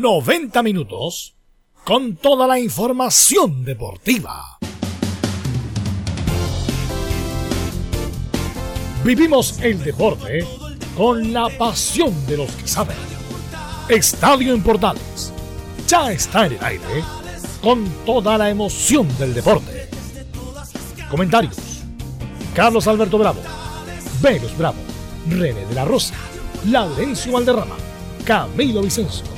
90 minutos con toda la información deportiva. Vivimos el deporte con la pasión de los que saben. Estadio en ya está en el aire con toda la emoción del deporte. Comentarios: Carlos Alberto Bravo, Venus Bravo, René de la Rosa, Laurencio Valderrama, Camilo Vicencio,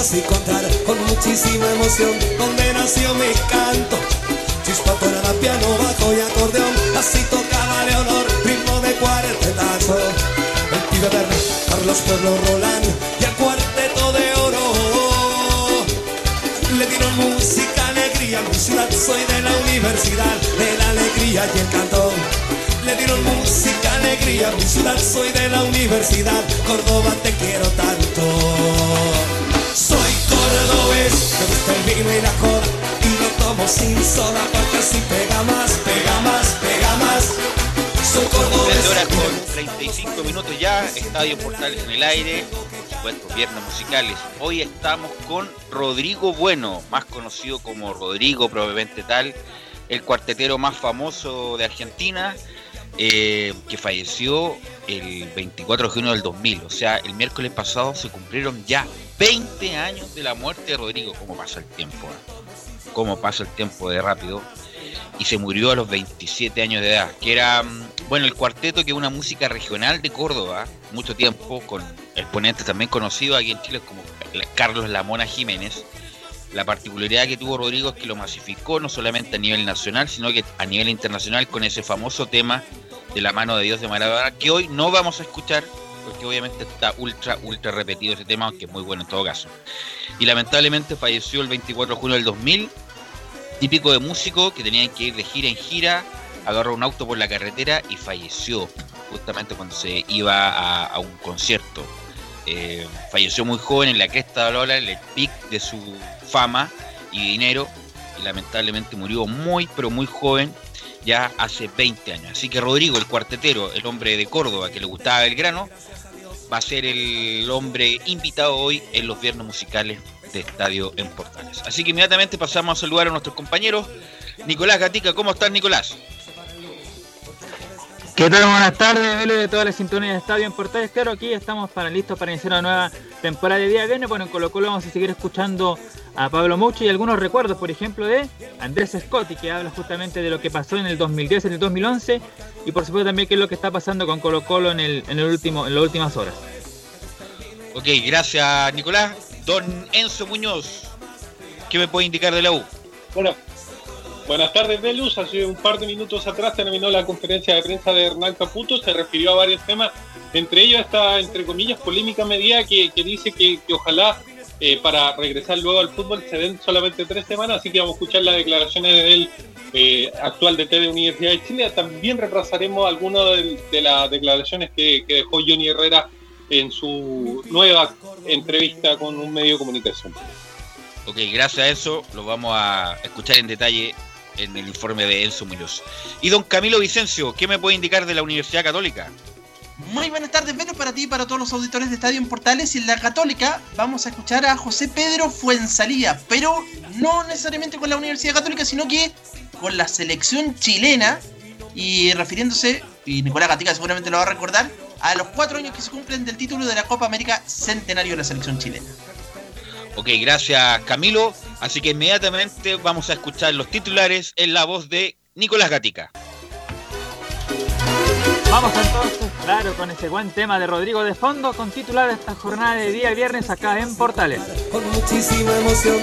Así contar con muchísima emoción donde nació mi canto. Chispa, la piano, bajo y acordeón, así tocaba Leonor, ritmo de cuartetazo. El pibe verde, Carlos Pueblo Roland y el cuarteto de oro. Le dieron música, alegría, mi ciudad, soy de la universidad, de la alegría y el canto. Le dieron música, alegría, mi ciudad, soy de la universidad, Córdoba te quiero tanto. Cordobés, me gusta el vino y la Y lo tomo sin soda porque así pega más, pega más, pega más. Soy cordobés. Horas con 35 minutos ya, Estadio Portales en el aire supuesto, viernes musicales. Hoy estamos con Rodrigo Bueno, más conocido como Rodrigo, probablemente tal, el cuartetero más famoso de Argentina, eh, que falleció el 24 de junio del 2000. O sea, el miércoles pasado se cumplieron ya 20 años de la muerte de Rodrigo. ¿Cómo pasa el tiempo? Eh? ¿Cómo pasa el tiempo de rápido? Y se murió a los 27 años de edad. Que era, mm, bueno, el cuarteto, que es una música regional de Córdoba, mucho tiempo, con exponentes también conocidos aquí en Chile como Carlos Lamona Jiménez. La particularidad que tuvo Rodrigo es que lo masificó no solamente a nivel nacional, sino que a nivel internacional con ese famoso tema de la mano de Dios de Maradona, que hoy no vamos a escuchar, porque obviamente está ultra, ultra repetido ese tema, aunque es muy bueno en todo caso. Y lamentablemente falleció el 24 de junio del 2000, típico de músico que tenían que ir de gira en gira, agarró un auto por la carretera y falleció, justamente cuando se iba a, un concierto. Eh, falleció muy joven en la cresta de Lola, en el pic de su fama y dinero, y lamentablemente murió muy, pero muy joven ya hace 20 años. Así que Rodrigo, el cuartetero, el hombre de Córdoba que le gustaba el grano, va a ser el hombre invitado hoy en los viernes musicales de Estadio en Portales. Así que inmediatamente pasamos a saludar a nuestros compañeros. Nicolás Gatica, ¿cómo estás Nicolás? ¿Qué tal? Buenas tardes, Velo de todas las sintonías de Estadio en Portales. Claro, aquí estamos para listos para iniciar una nueva temporada de día viernes. Bueno, en Colo Colo vamos a seguir escuchando a Pablo Mucho y algunos recuerdos, por ejemplo, de Andrés Scotti, que habla justamente de lo que pasó en el 2010, en el 2011 y por supuesto también qué es lo que está pasando con Colo Colo en, el, en, el último, en las últimas horas. Ok, gracias Nicolás. Don Enzo Muñoz, ¿qué me puede indicar de la U? Bueno, buenas tardes Velus. Hace un par de minutos atrás terminó la conferencia de prensa de Hernán Caputo, se refirió a varios temas, entre ellos esta, entre comillas, polémica medida que, que dice que, que ojalá eh, para regresar luego al fútbol se den solamente tres semanas, así que vamos a escuchar las declaraciones del eh, actual DT de Universidad de Chile. También repasaremos algunas de, las declaraciones que, dejó Johnny Herrera en su nueva entrevista con un medio de comunicación. Ok, gracias a eso lo vamos a escuchar en detalle en el informe de Enzo Muñoz. Y don Camilo Vicencio, ¿qué me puede indicar de la Universidad Católica? Muy buenas tardes, Venus, para ti y para todos los auditores de Estadio en Portales. Y en la Católica vamos a escuchar a José Pedro Fuensalía, pero no necesariamente con la Universidad Católica, sino que con la selección chilena y refiriéndose, y Nicolás Gatica seguramente lo va a recordar, a los cuatro años que se cumplen del título de la Copa América Centenario de la selección chilena. Ok, gracias Camilo. Así que inmediatamente vamos a escuchar los titulares en la voz de Nicolás Gatica. Vamos entonces, claro, con ese buen tema de Rodrigo de fondo, con titular esta jornada de día viernes acá en Portales. Con muchísima emoción.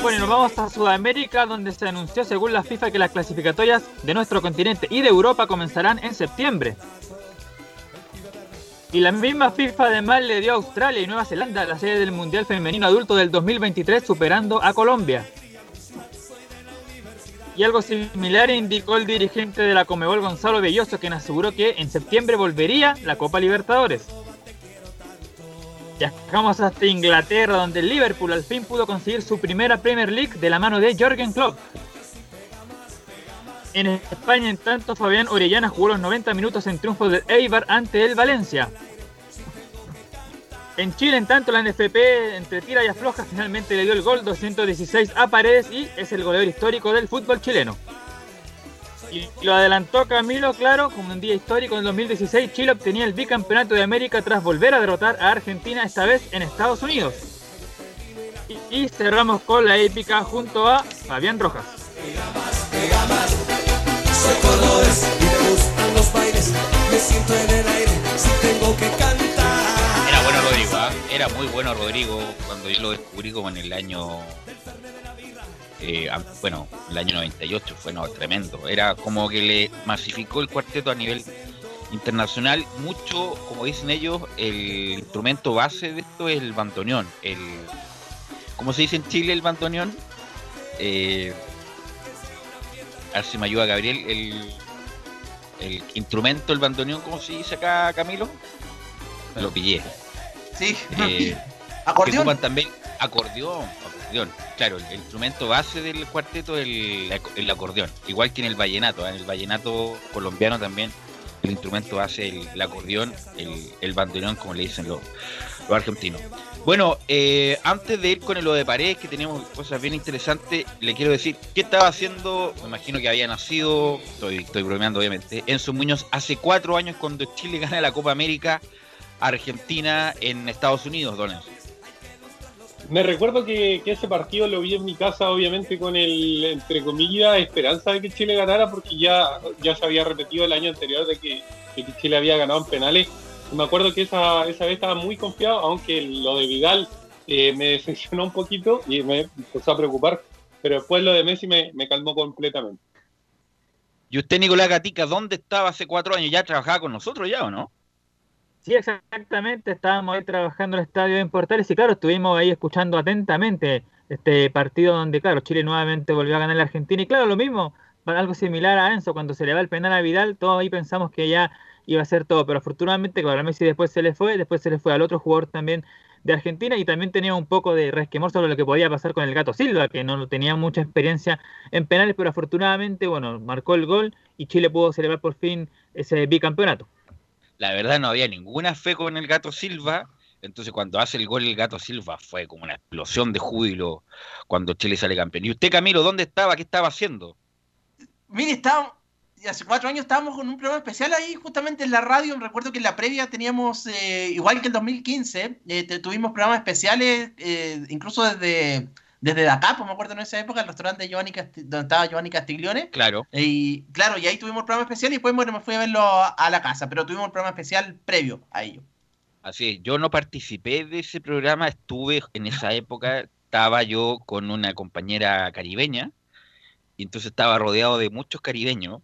Bueno, nos vamos a Sudamérica, donde se anunció según la FIFA que las clasificatorias de nuestro continente y de Europa comenzarán en septiembre. Y la misma FIFA además le dio a Australia y Nueva Zelanda la sede del Mundial Femenino Adulto del 2023, superando a Colombia. Y algo similar indicó el dirigente de la Comebol Gonzalo Belloso, quien aseguró que en septiembre volvería la Copa Libertadores. Viajamos hasta Inglaterra, donde el Liverpool al fin pudo conseguir su primera Premier League de la mano de Jürgen Klopp. En España, en tanto, Fabián Orellana jugó los 90 minutos en triunfo del Eibar ante el Valencia. En Chile, en tanto, la NFP entre tira y afloja finalmente le dio el gol 216 a Paredes y es el goleador histórico del fútbol chileno. Y lo adelantó Camilo, claro, como un día histórico en el 2016, Chile obtenía el bicampeonato de América tras volver a derrotar a Argentina, esta vez en Estados Unidos. Y, cerramos con la épica junto a Fabián Rojas. Era bueno Rodrigo, ¿ah? era muy bueno Rodrigo cuando yo lo descubrí como en el año. eh, ah, bueno, el año 98 fue no, tremendo. Era como que le masificó el cuarteto a nivel internacional. Mucho, como dicen ellos, el instrumento base de esto es el bandoneón. El, ¿Cómo se dice en Chile el bandoneón? Eh, a ver si me ayuda Gabriel. El, el instrumento, el bandoneón, ¿cómo se dice acá, Camilo? Lo pillé. Sí, Eh, acordeón. también acordeón, acordeón. Claro, el, el instrumento base del cuarteto es el, el acordeón, igual que en el vallenato. ¿eh? En el vallenato colombiano también el instrumento base el, el acordeón, el, el bandoneón, como le dicen los, los argentinos. Bueno, eh, antes de ir con lo de paredes, que tenemos cosas bien interesantes, le quiero decir qué estaba haciendo, me imagino que había nacido, estoy, estoy bromeando obviamente, Enzo Muñoz hace cuatro años cuando Chile gana la Copa América Argentina en Estados Unidos, Don Enzo. Me recuerdo que, ese partido lo vi en mi casa, obviamente con el, entre comillas, esperanza de que Chile ganara, porque ya, ya se había repetido el año anterior de que Chile había ganado en penales. Me acuerdo que esa, esa vez estaba muy confiado, aunque lo de Vidal eh, me decepcionó un poquito y me empezó a preocupar, pero después lo de Messi me, me calmó completamente. Y usted, Nicolás Gatica, ¿dónde estaba hace cuatro años? ¿Ya trabajaba con nosotros ya o no? Sí, exactamente. Estábamos ahí trabajando en el estadio en Portales y claro, estuvimos ahí escuchando atentamente este partido donde, claro, Chile nuevamente volvió a ganar la Argentina. Y claro, lo mismo, algo similar a Enzo, cuando se le va el penal a Vidal, todos ahí pensamos que ya iba a ser todo. Pero afortunadamente, claro, a Messi después se le fue, después se le fue al otro jugador también de Argentina y también tenía un poco de resquemor sobre lo que podía pasar con el Gato Silva, que no tenía mucha experiencia en penales, pero afortunadamente, bueno, marcó el gol y Chile pudo celebrar por fin ese bicampeonato. La verdad no había ninguna fe con el Gato Silva, entonces cuando hace el gol el Gato Silva fue como una explosión de júbilo cuando Chile sale campeón. ¿Y usted, Camilo, dónde estaba? ¿Qué estaba haciendo? Mire, estábamos, hace cuatro años estábamos con un programa especial ahí, justamente en la radio. Recuerdo que en la previa teníamos, eh, igual que el 2015, eh, tuvimos programas especiales, eh, incluso desde, desde acá, pues me acuerdo en esa época, el restaurante de Giovanni Casti- donde estaba Giovanni Castiglione. Claro. Y claro, y ahí tuvimos el programa especial y después bueno, me fui a verlo a, la casa, pero tuvimos el programa especial previo a ello. Así es, yo no participé de ese programa, estuve en esa época, estaba yo con una compañera caribeña, y entonces estaba rodeado de muchos caribeños,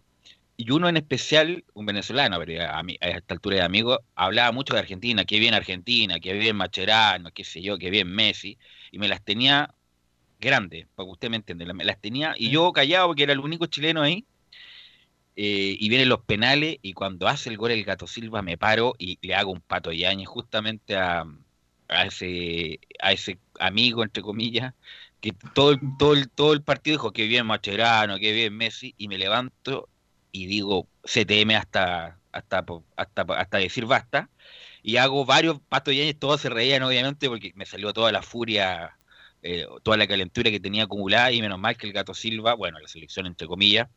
y uno en especial, un venezolano, pero a, mí- a esta altura de amigo, hablaba mucho de Argentina, que bien Argentina, que bien Macherano, qué sé yo, que bien Messi, y me las tenía grandes, para que usted me entienda, me las tenía, y yo callado porque era el único chileno ahí, eh, y vienen los penales y cuando hace el gol el Gato Silva me paro y le hago un pato yañez justamente a, a ese a ese amigo entre comillas que todo el, todo todo el partido dijo que bien Macherano, que bien Messi y me levanto y digo CTM hasta hasta hasta hasta decir basta y hago varios patos yañez, todos se reían obviamente porque me salió toda la furia eh, toda la calentura que tenía acumulada y menos mal que el Gato Silva, bueno, la selección entre comillas,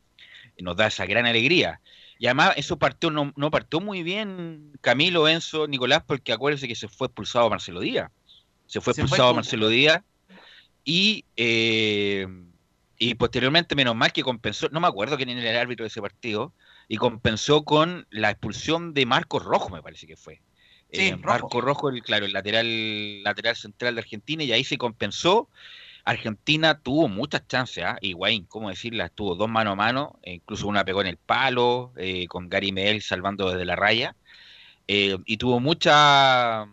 nos da esa gran alegría. Y además eso partió, no, no partió muy bien Camilo, Enzo, Nicolás, porque acuérdense que se fue expulsado Marcelo Díaz. Se fue expulsado Marcelo Díaz y, eh, y posteriormente, menos mal que compensó, no me acuerdo quién era el árbitro de ese partido, y compensó con la expulsión de Marcos Rojo, me parece que fue. Sí, eh, Marco Rojo, el, claro, el lateral, lateral central de Argentina, y ahí se compensó. Argentina tuvo muchas chances, ¿ah? y Wayne, ¿cómo decirla? Estuvo dos mano a mano, e incluso una pegó en el palo, eh, con Gary Medel salvando desde la raya, eh, y tuvo mucha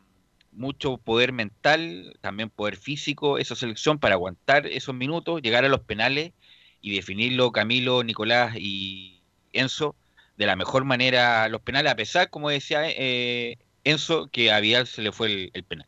mucho poder mental, también poder físico, esa selección para aguantar esos minutos, llegar a los penales y definirlo Camilo, Nicolás y Enzo de la mejor manera los penales, a pesar, como decía eh, Enzo, que a Vidal se le fue el, penal.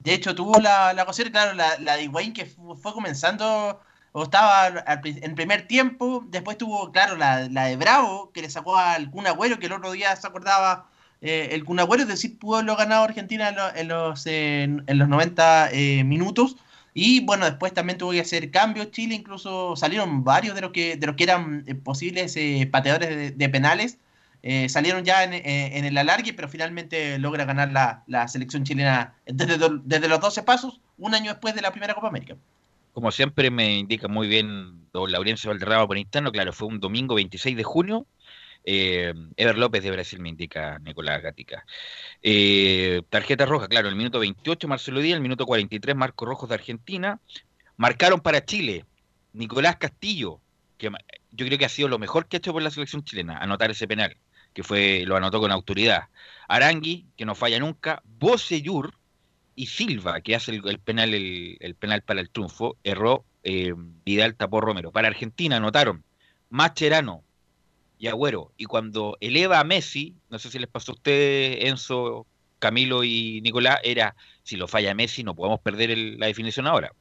De hecho, tuvo la, la ocasión, claro, la, de Higuaín que fue comenzando, o estaba en primer tiempo, después tuvo, claro, la, la, de Bravo, que le sacó al Kun Agüero, que el otro día se acordaba eh, el Kun Agüero, es decir, pudo haberlo ganado Argentina en, los, en, los 90 eh, minutos. Y bueno, después también tuvo que hacer cambios Chile, incluso salieron varios de los que, de los que eran eh, posibles pateadores de, penales. Salieron ya en, en, el alargue, pero finalmente logra ganar la, la selección chilena desde, desde, los 12 pasos, un año después de la primera Copa América. Como siempre me indica muy bien don Laurencio Valderrama claro, fue un domingo 26 de junio eh, Ever López de Brasil me indica Nicolás Gatica. Eh, tarjeta roja, claro, el minuto 28 Marcelo Díaz, el minuto 43 Marco Rojos de Argentina. Marcaron para Chile Nicolás Castillo, que yo creo que ha sido lo mejor que ha hecho por la selección chilena, anotar ese penal, que fue lo anotó con autoridad. Arangui, que no falla nunca, Bocellur y Silva, que hace el, penal el, penal para el triunfo, erró eh, Vidal tapó Romero. Para Argentina anotaron Macherano, y Agüero. Y cuando eleva a Messi, no sé si les pasó a ustedes, Enzo, Camilo y Nicolás, era, si lo falla Messi no podemos perder la definición ahora.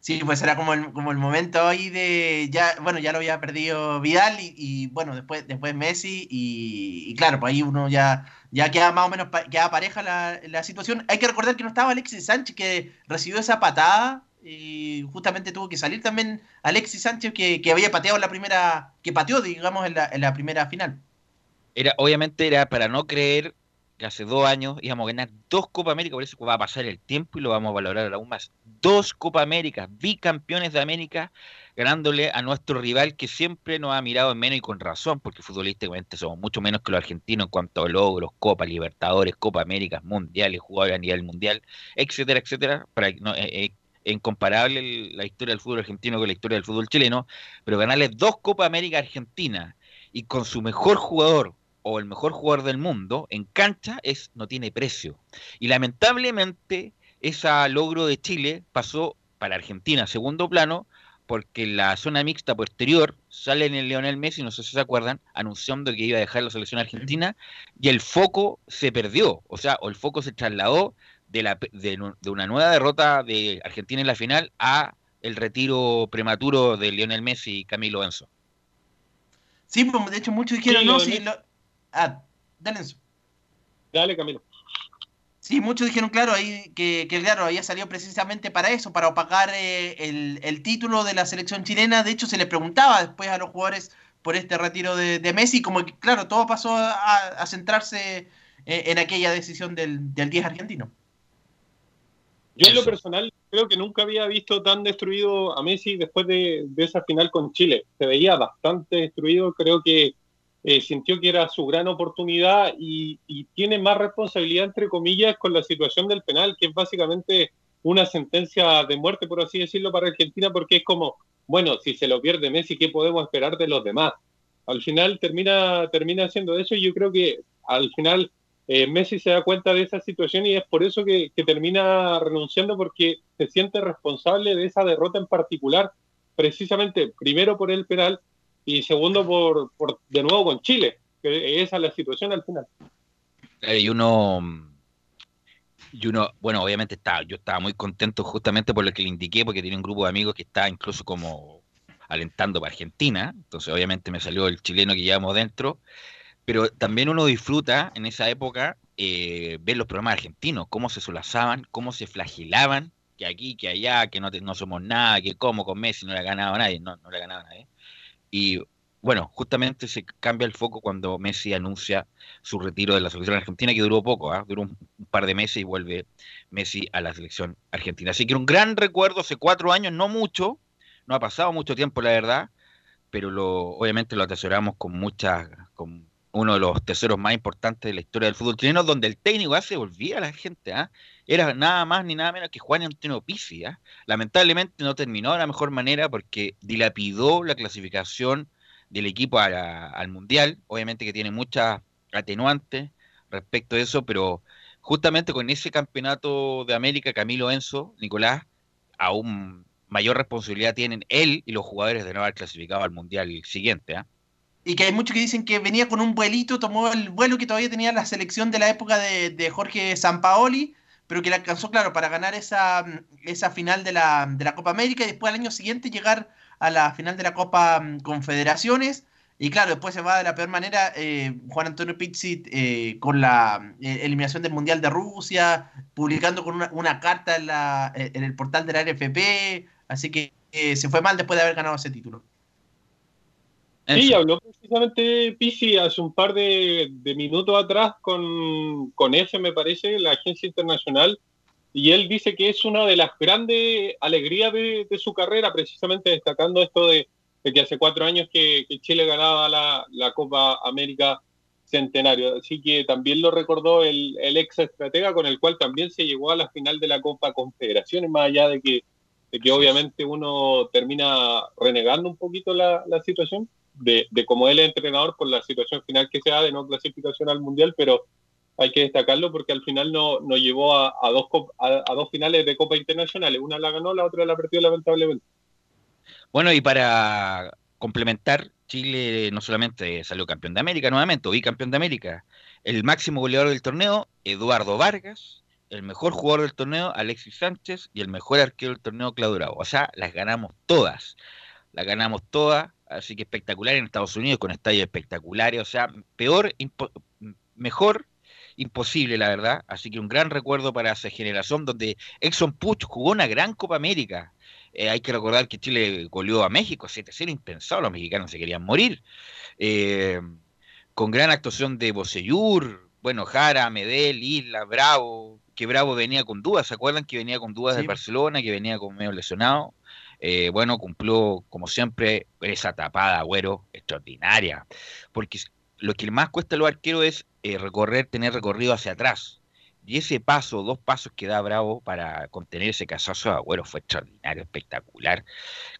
Sí, pues era como el, como el momento ahí de, ya, bueno, ya lo había perdido Vidal y, bueno, después, después Messi y, claro, pues ahí uno ya, ya queda más o menos, queda pareja la, la situación. Hay que recordar que no estaba Alexis Sánchez que recibió esa patada y justamente tuvo que salir también Alexis Sánchez que, había pateado en la primera, que pateó, digamos, en la, primera final. Era, obviamente era para no creer que hace dos años íbamos a ganar dos Copa América, por eso va a pasar el tiempo y lo vamos a valorar aún más. Dos Copa América, bicampeones de América, ganándole a nuestro rival que siempre nos ha mirado en menos y con razón, porque futbolísticamente somos mucho menos que los argentinos en cuanto a logros, Copa Libertadores, Copa América, Mundiales, jugadores a nivel mundial, etcétera, etcétera. Para, no, eh, eh, incomparable la historia del fútbol argentino con la historia del fútbol chileno, pero ganarle dos Copa América Argentina y con su mejor jugador o el mejor jugador del mundo en cancha es no tiene precio. Y lamentablemente ese logro de Chile pasó para Argentina a segundo plano porque la zona mixta posterior sale en el Leonel Messi, no sé si se acuerdan, anunciando que iba a dejar la selección argentina y el foco se perdió, o sea, o el foco se trasladó de, la, de, una nueva derrota de Argentina en la final a el retiro prematuro de Lionel Messi y Camilo Enzo. Sí, pues, de hecho muchos dijeron, no, sí, ah, dale Enzo. Dale Camilo. Sí, muchos dijeron, claro, ahí que, que claro, había salido precisamente para eso, para opacar eh, el, el, título de la selección chilena. De hecho, se le preguntaba después a los jugadores por este retiro de, de Messi, como que, claro, todo pasó a, a centrarse eh, en aquella decisión del, del 10 argentino. Yo en lo personal creo que nunca había visto tan destruido a Messi después de, esa final con Chile. Se veía bastante destruido, creo que eh, sintió que era su gran oportunidad y, tiene más responsabilidad, entre comillas, con la situación del penal, que es básicamente una sentencia de muerte, por así decirlo, para Argentina, porque es como, bueno, si se lo pierde Messi, ¿qué podemos esperar de los demás? Al final termina, termina haciendo eso y yo creo que al final eh, Messi se da cuenta de esa situación y es por eso que, termina renunciando porque se siente responsable de esa derrota en particular, precisamente primero por el penal y segundo por, de nuevo con Chile, que esa es la situación al final. Y uno, y uno, bueno, obviamente está, yo estaba muy contento justamente por lo que le indiqué, porque tiene un grupo de amigos que está incluso como alentando para Argentina, entonces obviamente me salió el chileno que llevamos dentro, pero también uno disfruta en esa época eh, ver los programas argentinos, cómo se solazaban, cómo se flagelaban que aquí, que allá, que no, no somos nada, que como con Messi no le ha ganado a nadie, no, no le ha ganado a nadie. Y bueno, justamente se cambia el foco cuando Messi anuncia su retiro de la selección argentina, que duró poco, ¿ah? duró un, par de meses y vuelve Messi a la selección argentina. Así que un gran recuerdo hace cuatro años, no mucho, no ha pasado mucho tiempo, la verdad, pero lo, obviamente lo atesoramos con mucha, con uno de los tesoros más importantes de la historia del fútbol chileno, donde el técnico hace volvía a la gente, ¿ah? era nada más ni nada menos que Juan Antonio Pizzi. ¿ah? Lamentablemente no terminó de la mejor manera porque dilapidó la clasificación del equipo al Mundial, obviamente que tiene muchas atenuantes respecto a eso, pero justamente con ese campeonato de América, Camilo Enzo, Nicolás, aún mayor responsabilidad tienen él y los jugadores de no haber clasificado al Mundial siguiente. ¿ah? Y que hay muchos que dicen que venía con un vuelito, tomó el vuelo que todavía tenía la selección de la época de, Jorge Sampaoli, pero que le alcanzó, claro, para ganar esa, esa final de la, de la Copa América y después al año siguiente llegar a la final de la Copa mm, Confederaciones. Y claro, después se va de la peor manera eh, Juan Antonio Pizzi eh, con la eh, eliminación del Mundial de Rusia, publicando con una, carta en, la, en, el portal de la RFP, así que se fue mal después de haber ganado ese título. Sí, habló precisamente Pizzi hace un par de, minutos atrás con, con EFE, me parece, la agencia internacional, y él dice que es una de las grandes alegrías de, su carrera, precisamente destacando esto de, que hace cuatro años que, Chile ganaba la, Copa América Centenario. Así que también lo recordó el, ex estratega con el cual también se llegó a la final de la Copa Confederaciones, más allá de que, de que obviamente uno termina renegando un poquito la, situación, de, de como él es entrenador por la situación final que se da de no clasificación al Mundial, pero hay que destacarlo porque al final nos no llevó a, dos, a, dos finales de Copa Internacionales. Una la ganó, la otra la perdió lamentablemente. Bueno, y para complementar, Chile no solamente salió campeón de América nuevamente, o bicampeón de América, el máximo goleador del torneo, Eduardo Vargas, el mejor jugador del torneo, Alexis Sánchez, y el mejor arquero del torneo, Claudio Bravo. O sea, las ganamos todas. Las ganamos todas, así que espectacular en Estados Unidos, con estadios espectaculares. O sea, peor, mejor imposible, la verdad. Así que un gran recuerdo para esa generación donde Exxon Puch jugó una gran Copa América. Eh, hay que recordar que Chile goleó a México 7-0, impensado, los mexicanos se querían morir. Eh, con gran actuación de Bocellur, bueno, Jara, Medel, Isla, Bravo, que Bravo venía con dudas, ¿se acuerdan que venía con dudas de Barcelona, que venía con medio lesionado? Eh, bueno, cumplió, como siempre, esa tapada, güero, extraordinaria. Porque lo que más cuesta a los arqueros es eh, recorrer, tener recorrido hacia atrás. Y ese paso, dos pasos que da Bravo para contener ese casazo de Agüero fue extraordinario, espectacular.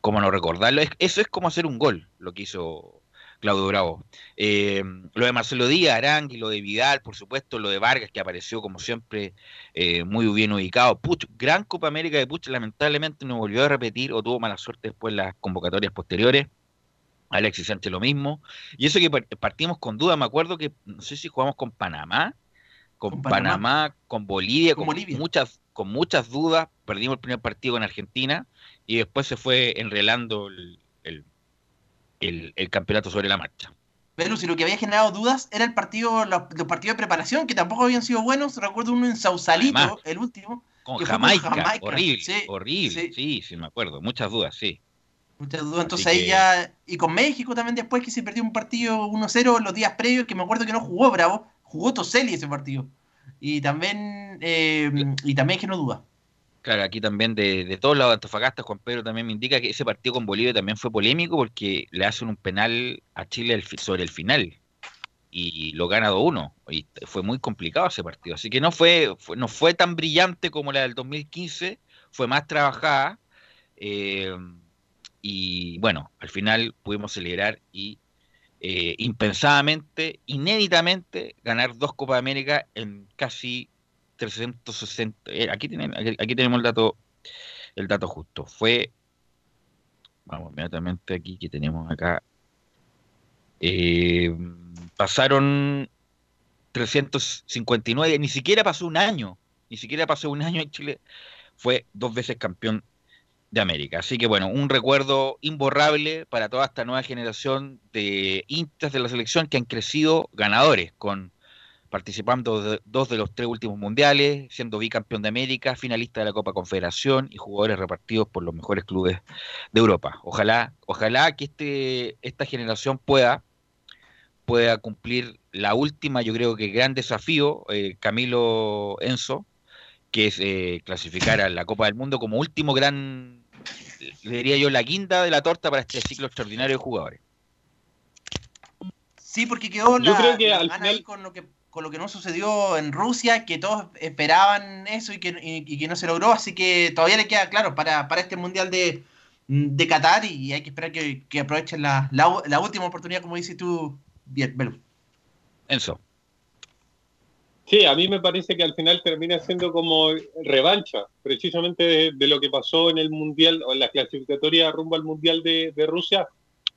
Como no recordarlo, eso es como hacer un gol, lo que hizo Claudio Bravo. Eh, lo de Marcelo Díaz, Arangui, lo de Vidal, por supuesto, lo de Vargas, que apareció como siempre eh, muy bien ubicado. Puch, gran Copa América de Puch, lamentablemente no volvió a repetir o tuvo mala suerte después en las convocatorias posteriores. Alexis Sánchez lo mismo. Y eso que partimos con duda, me acuerdo que no sé si jugamos con Panamá, con, Panamá, con Bolivia, con, muchas con muchas dudas, perdimos el primer partido en Argentina y después se fue enrelando el, el, campeonato sobre la marcha. Pero si lo que había generado dudas era el partido, los, partidos de preparación, que tampoco habían sido buenos. Recuerdo uno en Sausalito, el último. Con Jamaica, horrible, horrible, sí, sí, me acuerdo, muchas dudas, sí. Muchas dudas. Entonces ahí ya. Y con México también después que se perdió un partido 1-0 los días previos, que me acuerdo que no jugó Bravo, jugó Toseli ese partido. Y también, eh, y también que no duda. Claro, aquí también de, de todos lados de Antofagasta, Juan Pedro también me indica que ese partido con Bolivia también fue polémico porque le hacen un penal a Chile sobre el final y lo gana 2-1. Y fue muy complicado ese partido. Así que no fue, no fue tan brillante como la del 2015, fue más trabajada. Eh, y bueno, al final pudimos celebrar y eh, impensadamente, inéditamente, ganar dos Copas de América en casi 360. Eh, aquí, aquí, tenemos el dato, el dato justo. Fue, vamos inmediatamente aquí que tenemos acá. Eh, pasaron 359, ni siquiera pasó un año, ni siquiera pasó un año en Chile, fue dos veces campeón de América. Así que bueno, un recuerdo imborrable para toda esta nueva generación de hinchas de la selección que han crecido ganadores con participando de dos de los tres últimos mundiales, siendo bicampeón de América, finalista de la Copa Confederación y jugadores repartidos por los mejores clubes de Europa. Ojalá, ojalá que este, esta generación pueda, pueda cumplir la última, yo creo que gran desafío, eh, Camilo Enzo, que es eh, clasificar a la Copa del Mundo como último gran, le diría yo, la guinda de la torta para este ciclo extraordinario de jugadores. Sí, porque quedó Yo la, creo que la al final- ahí con lo que con lo que no sucedió en Rusia, que todos esperaban eso y que, y- y que no se logró, así que todavía le queda claro para, para este Mundial de, de Qatar y hay que esperar que, que aprovechen la, la, la última oportunidad, como dices tú, bien, Belu. Enzo. Sí, a mí me parece que al final termina siendo como revancha, precisamente de, de lo que pasó en el Mundial, o en la clasificatoria rumbo al Mundial de, de Rusia.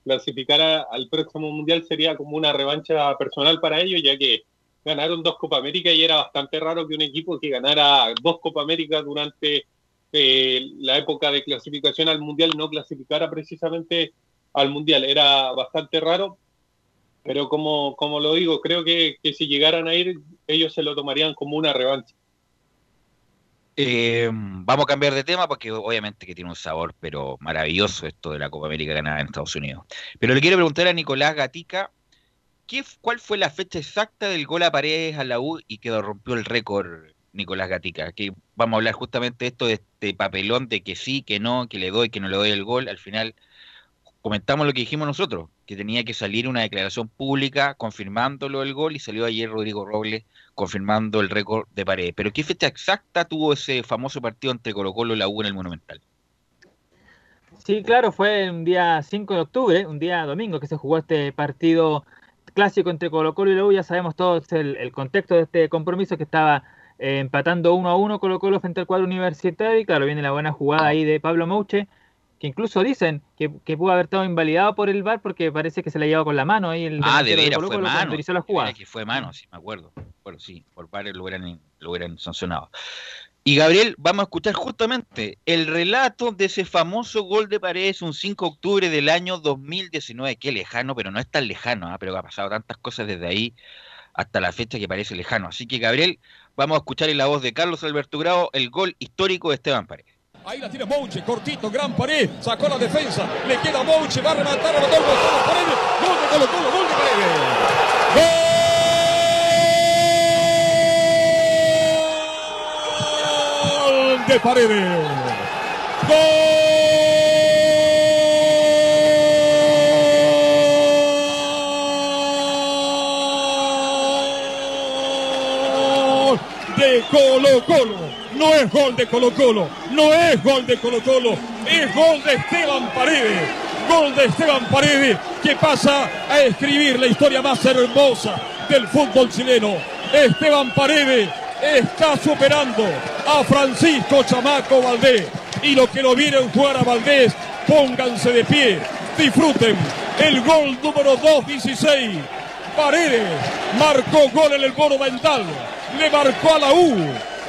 Clasificar a- al próximo Mundial sería como una revancha personal para ellos, ya que ganaron dos Copa América y era bastante raro que un equipo que ganara dos Copa América durante eh, la época de clasificación al Mundial no clasificara precisamente al Mundial. Era bastante raro, pero como, como lo digo, creo que, que si llegaran a ir, ellos se lo tomarían como una revancha. Eh, vamos a cambiar de tema porque obviamente que tiene un sabor, pero maravilloso esto de la Copa América ganada en Estados Unidos. Pero le quiero preguntar a Nicolás Gatica, ¿qué, ¿cuál fue la fecha exacta del gol a Paredes a la U y que rompió el récord Nicolás Gatica? Que vamos a hablar justamente de esto, de este papelón de que sí, que no, que le doy, que no le doy el gol. Al final comentamos lo que dijimos nosotros, que tenía que salir una declaración pública confirmándolo el gol y salió ayer Rodrigo Robles confirmando el récord de Paredes. Pero ¿qué fecha exacta tuvo ese famoso partido entre Colo Colo y la U en el Monumental? Sí, claro, fue un día 5 de octubre, un día domingo que se jugó este partido clásico entre Colo Colo y la U. Ya sabemos todos el, el contexto de este compromiso que estaba eh, empatando 1 a 1 Colo Colo frente al cuadro universitario. Y claro, viene la buena jugada ahí de Pablo Mouche, que incluso dicen que, que pudo haber estado invalidado por el VAR porque parece que se la llevaba con la mano ahí el Ah, de veras, fue mano. la jugada. veras que fue mano, sí, me acuerdo. Bueno, sí, por varios lo hubieran, lo hubieran sancionado. Y Gabriel, vamos a escuchar justamente el relato de ese famoso gol de Paredes un 5 de octubre del año 2019. Qué lejano, pero no es tan lejano, ¿ah? pero ha pasado tantas cosas desde ahí hasta la fecha que parece lejano. Así que, Gabriel, vamos a escuchar en la voz de Carlos Alberto Grau el gol histórico de Esteban Paredes. Ahí la tiene Mouche, cortito, gran pared, sacó la defensa, le queda Mouche, va a rematar a los dos Paredes, gol de Colo Colo, gol de Paredes. ¡Gol de Paredes! ¡Gol! de Colo Colo. No es gol de Colo Colo, no es gol de Colo Colo, es gol de Esteban Paredes. Gol de Esteban Paredes que pasa a escribir la historia más hermosa del fútbol chileno. Esteban Paredes está superando a Francisco Chamaco Valdés. Y los que lo vieron jugar a Valdés, pónganse de pie, disfruten el gol número 216. Paredes marcó gol en el Monumental, le marcó a la U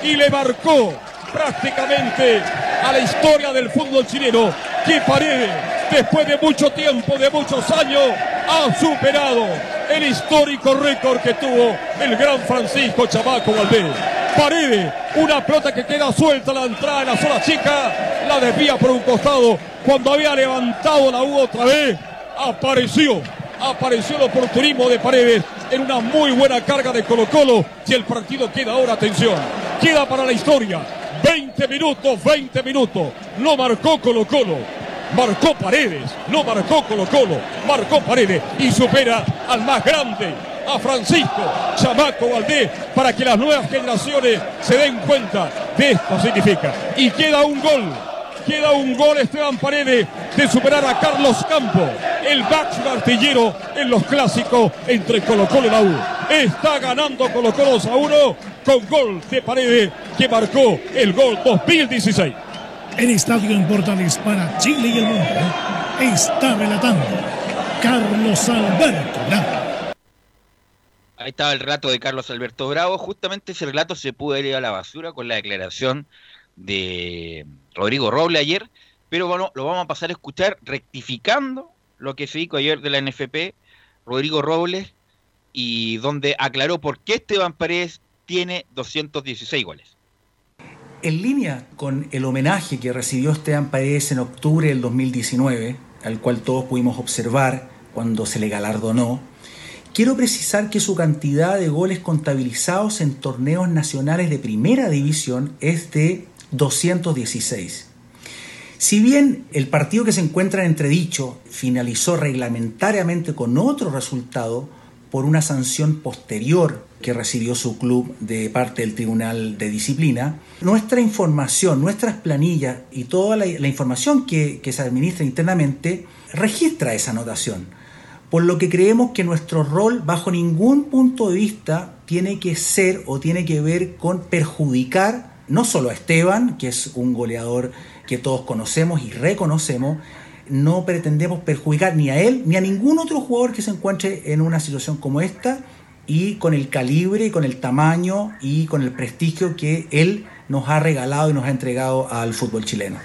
y le marcó prácticamente a la historia del fútbol chileno que Paredes, después de mucho tiempo, de muchos años, ha superado el histórico récord que tuvo el gran Francisco Chamaco Valdés. Paredes, una pelota que queda suelta a la entrada de la zona chica, la desvía por un costado. Cuando había levantado la U otra vez, apareció apareció el oportunismo de Paredes en una muy buena carga de Colo Colo y el partido queda ahora, atención, queda para la historia. 20 minutos, 20 minutos. No marcó Colo Colo. Marcó Paredes, no marcó Colo Colo, marcó Paredes y supera al más grande, a Francisco Chamaco Valdés, para que las nuevas generaciones se den cuenta de esto significa. Y queda un gol Queda un gol Esteban Paredes de superar a Carlos Campos, el máximo artillero en los clásicos entre Colo Colo y la U. Está ganando Colo Colo 2 a 1 con gol de Paredes que marcó el gol 2016. El estadio en Portales para Chile y el mundo está relatando Carlos Alberto Bravo. Ahí estaba el relato de Carlos Alberto Bravo. Justamente ese relato se pudo ir a la basura con la declaración de Rodrigo Roble ayer, pero bueno, lo vamos a pasar a escuchar rectificando lo que se dijo ayer de la NFP. Rodrigo Robles y donde aclaró por qué Esteban Paredes tiene 216 goles. En línea con el homenaje que recibió Esteban Paredes en octubre del 2019, al cual todos pudimos observar cuando se le galardonó, quiero precisar que su cantidad de goles contabilizados en torneos nacionales de primera división es de 216. Si bien el partido que se encuentra en entredicho finalizó reglamentariamente con otro resultado por una sanción posterior que recibió su club de parte del Tribunal de Disciplina, nuestra información, nuestras planillas y toda la, información que, que se administra internamente registra esa anotación. Por lo que creemos que nuestro rol bajo ningún punto de vista tiene que ser o tiene que ver con perjudicar no solo a Esteban, que es un goleador que todos conocemos y reconocemos, no pretendemos perjudicar ni a él ni a ningún otro jugador que se encuentre en una situación como esta y con el calibre, con el tamaño y con el prestigio que él nos ha regalado y nos ha entregado al fútbol chileno.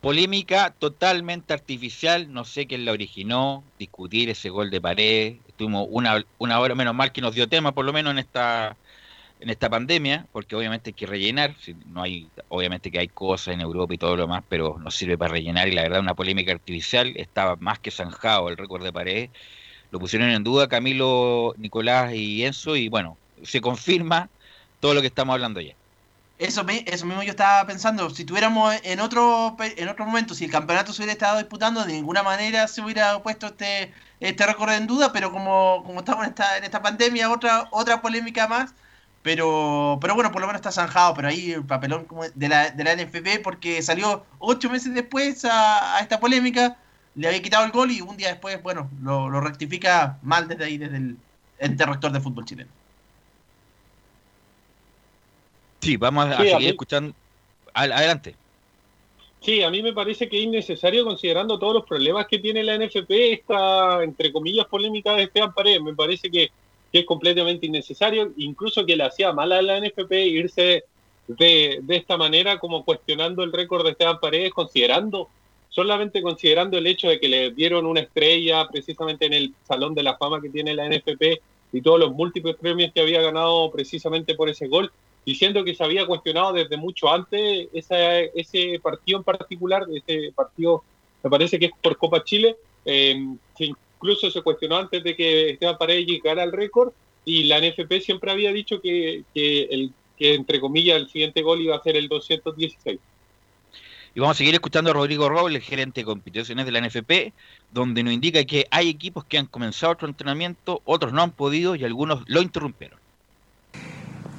Polémica totalmente artificial, no sé quién la originó, discutir ese gol de pared, estuvimos una, una hora menos mal que nos dio tema, por lo menos en esta en esta pandemia, porque obviamente hay que rellenar, no hay, obviamente que hay cosas en Europa y todo lo demás, pero no sirve para rellenar y la verdad una polémica artificial, estaba más que zanjado el récord de pared, lo pusieron en duda Camilo, Nicolás y Enzo y bueno, se confirma todo lo que estamos hablando ya. Eso, eso mismo yo estaba pensando, si tuviéramos en otro en otro momento, si el campeonato se hubiera estado disputando, de ninguna manera se hubiera puesto este este récord en duda, pero como, como estamos en esta, en esta pandemia, otra, otra polémica más, pero, pero bueno, por lo menos está zanjado, pero ahí el papelón de la, de la NFP, porque salió ocho meses después a, esta polémica, le había quitado el gol y un día después, bueno, lo, rectifica mal desde ahí, desde el ente rector de fútbol chileno. Sí, vamos a, seguir escuchando. Adelante. Sí, a mí me parece que es innecesario considerando todos los problemas que tiene la NFP esta, entre comillas, polémica de Esteban Paredes. Me parece que que es completamente innecesario, incluso que le hacía mal a la NFP irse de, de esta manera, como cuestionando el récord de Esteban Paredes, considerando, solamente considerando el hecho de que le dieron una estrella precisamente en el Salón de la Fama que tiene la NFP y todos los múltiples premios que había ganado precisamente por ese gol, diciendo que se había cuestionado desde mucho antes esa, ese partido en particular, ese partido, me parece que es por Copa Chile, eh, incluso se cuestionó antes de que Esteban Paredes llegara al récord y la NFP siempre había dicho que, el, que entre comillas el siguiente gol iba a ser el 216. Y vamos a seguir escuchando a Rodrigo Robles, gerente de competiciones de la NFP, donde nos indica que hay equipos que han comenzado otro entrenamiento, otros no han podido y algunos lo interrumpieron.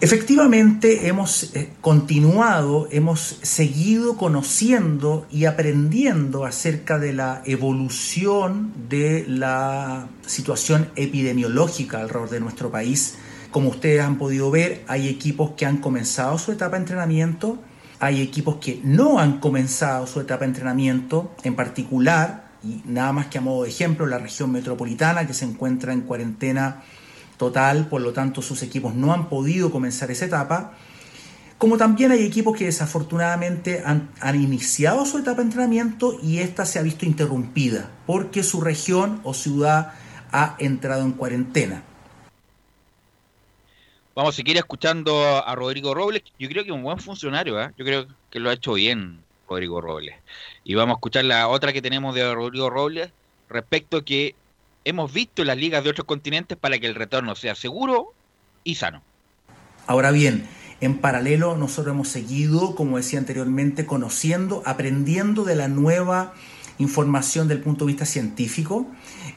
Efectivamente, hemos eh, continuado, hemos seguido conociendo y aprendiendo acerca de la evolución de la situación epidemiológica alrededor de nuestro país. Como ustedes han podido ver, hay equipos que han comenzado su etapa de entrenamiento, hay equipos que no han comenzado su etapa de entrenamiento, en particular, y nada más que a modo de ejemplo, la región metropolitana que se encuentra en cuarentena total, por lo tanto sus equipos no han podido comenzar esa etapa, como también hay equipos que desafortunadamente han, iniciado su etapa de entrenamiento y esta se ha visto interrumpida porque su región o ciudad ha entrado en cuarentena. Vamos a seguir escuchando a Rodrigo Robles. Yo creo que es un buen funcionario, ¿eh? yo creo que lo ha hecho bien Rodrigo Robles. Y vamos a escuchar la otra que tenemos de Rodrigo Robles respecto a que hemos visto las ligas de otros continentes para que el retorno sea seguro y sano. Ahora bien, en paralelo nosotros hemos seguido, como decía anteriormente, conociendo, aprendiendo de la nueva información del punto de vista científico.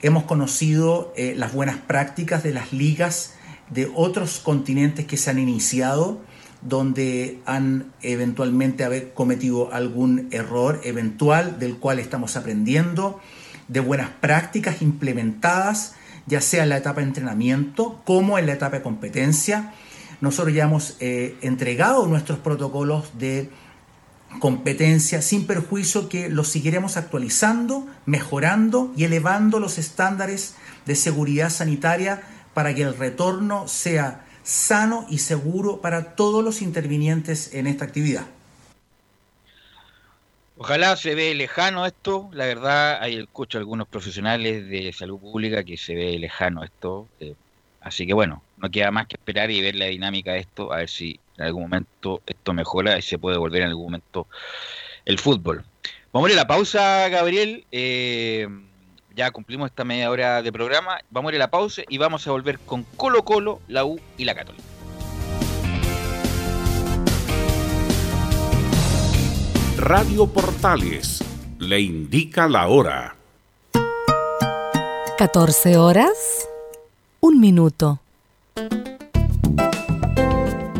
Hemos conocido eh, las buenas prácticas de las ligas de otros continentes que se han iniciado, donde han eventualmente cometido algún error eventual del cual estamos aprendiendo de buenas prácticas implementadas, ya sea en la etapa de entrenamiento como en la etapa de competencia. Nosotros ya hemos eh, entregado nuestros protocolos de competencia sin perjuicio que los seguiremos actualizando, mejorando y elevando los estándares de seguridad sanitaria para que el retorno sea sano y seguro para todos los intervinientes en esta actividad. Ojalá se ve lejano esto, la verdad, hay escucho algunos profesionales de salud pública que se ve lejano esto, eh, así que bueno, no queda más que esperar y ver la dinámica de esto, a ver si en algún momento esto mejora y se puede volver en algún momento el fútbol. Vamos a ir a la pausa, Gabriel. Eh, ya cumplimos esta media hora de programa. Vamos a ir a la pausa y vamos a volver con Colo Colo, la U y la Católica. Radio Portales le indica la hora. 14 horas, un minuto.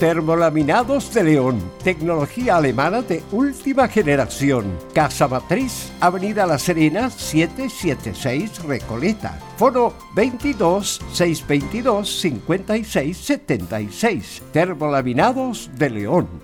Termolaminados de León, tecnología alemana de última generación. Casa Matriz, Avenida La Serena, 776 Recoleta. Foro 22 622 56 76. Termolaminados de León.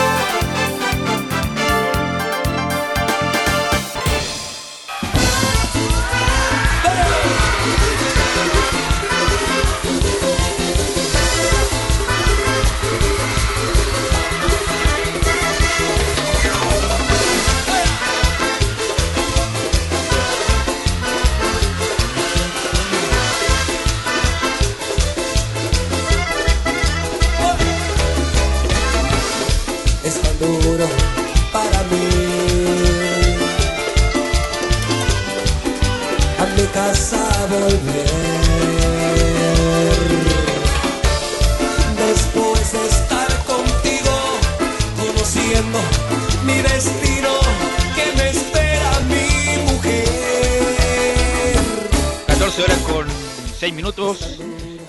Minutos.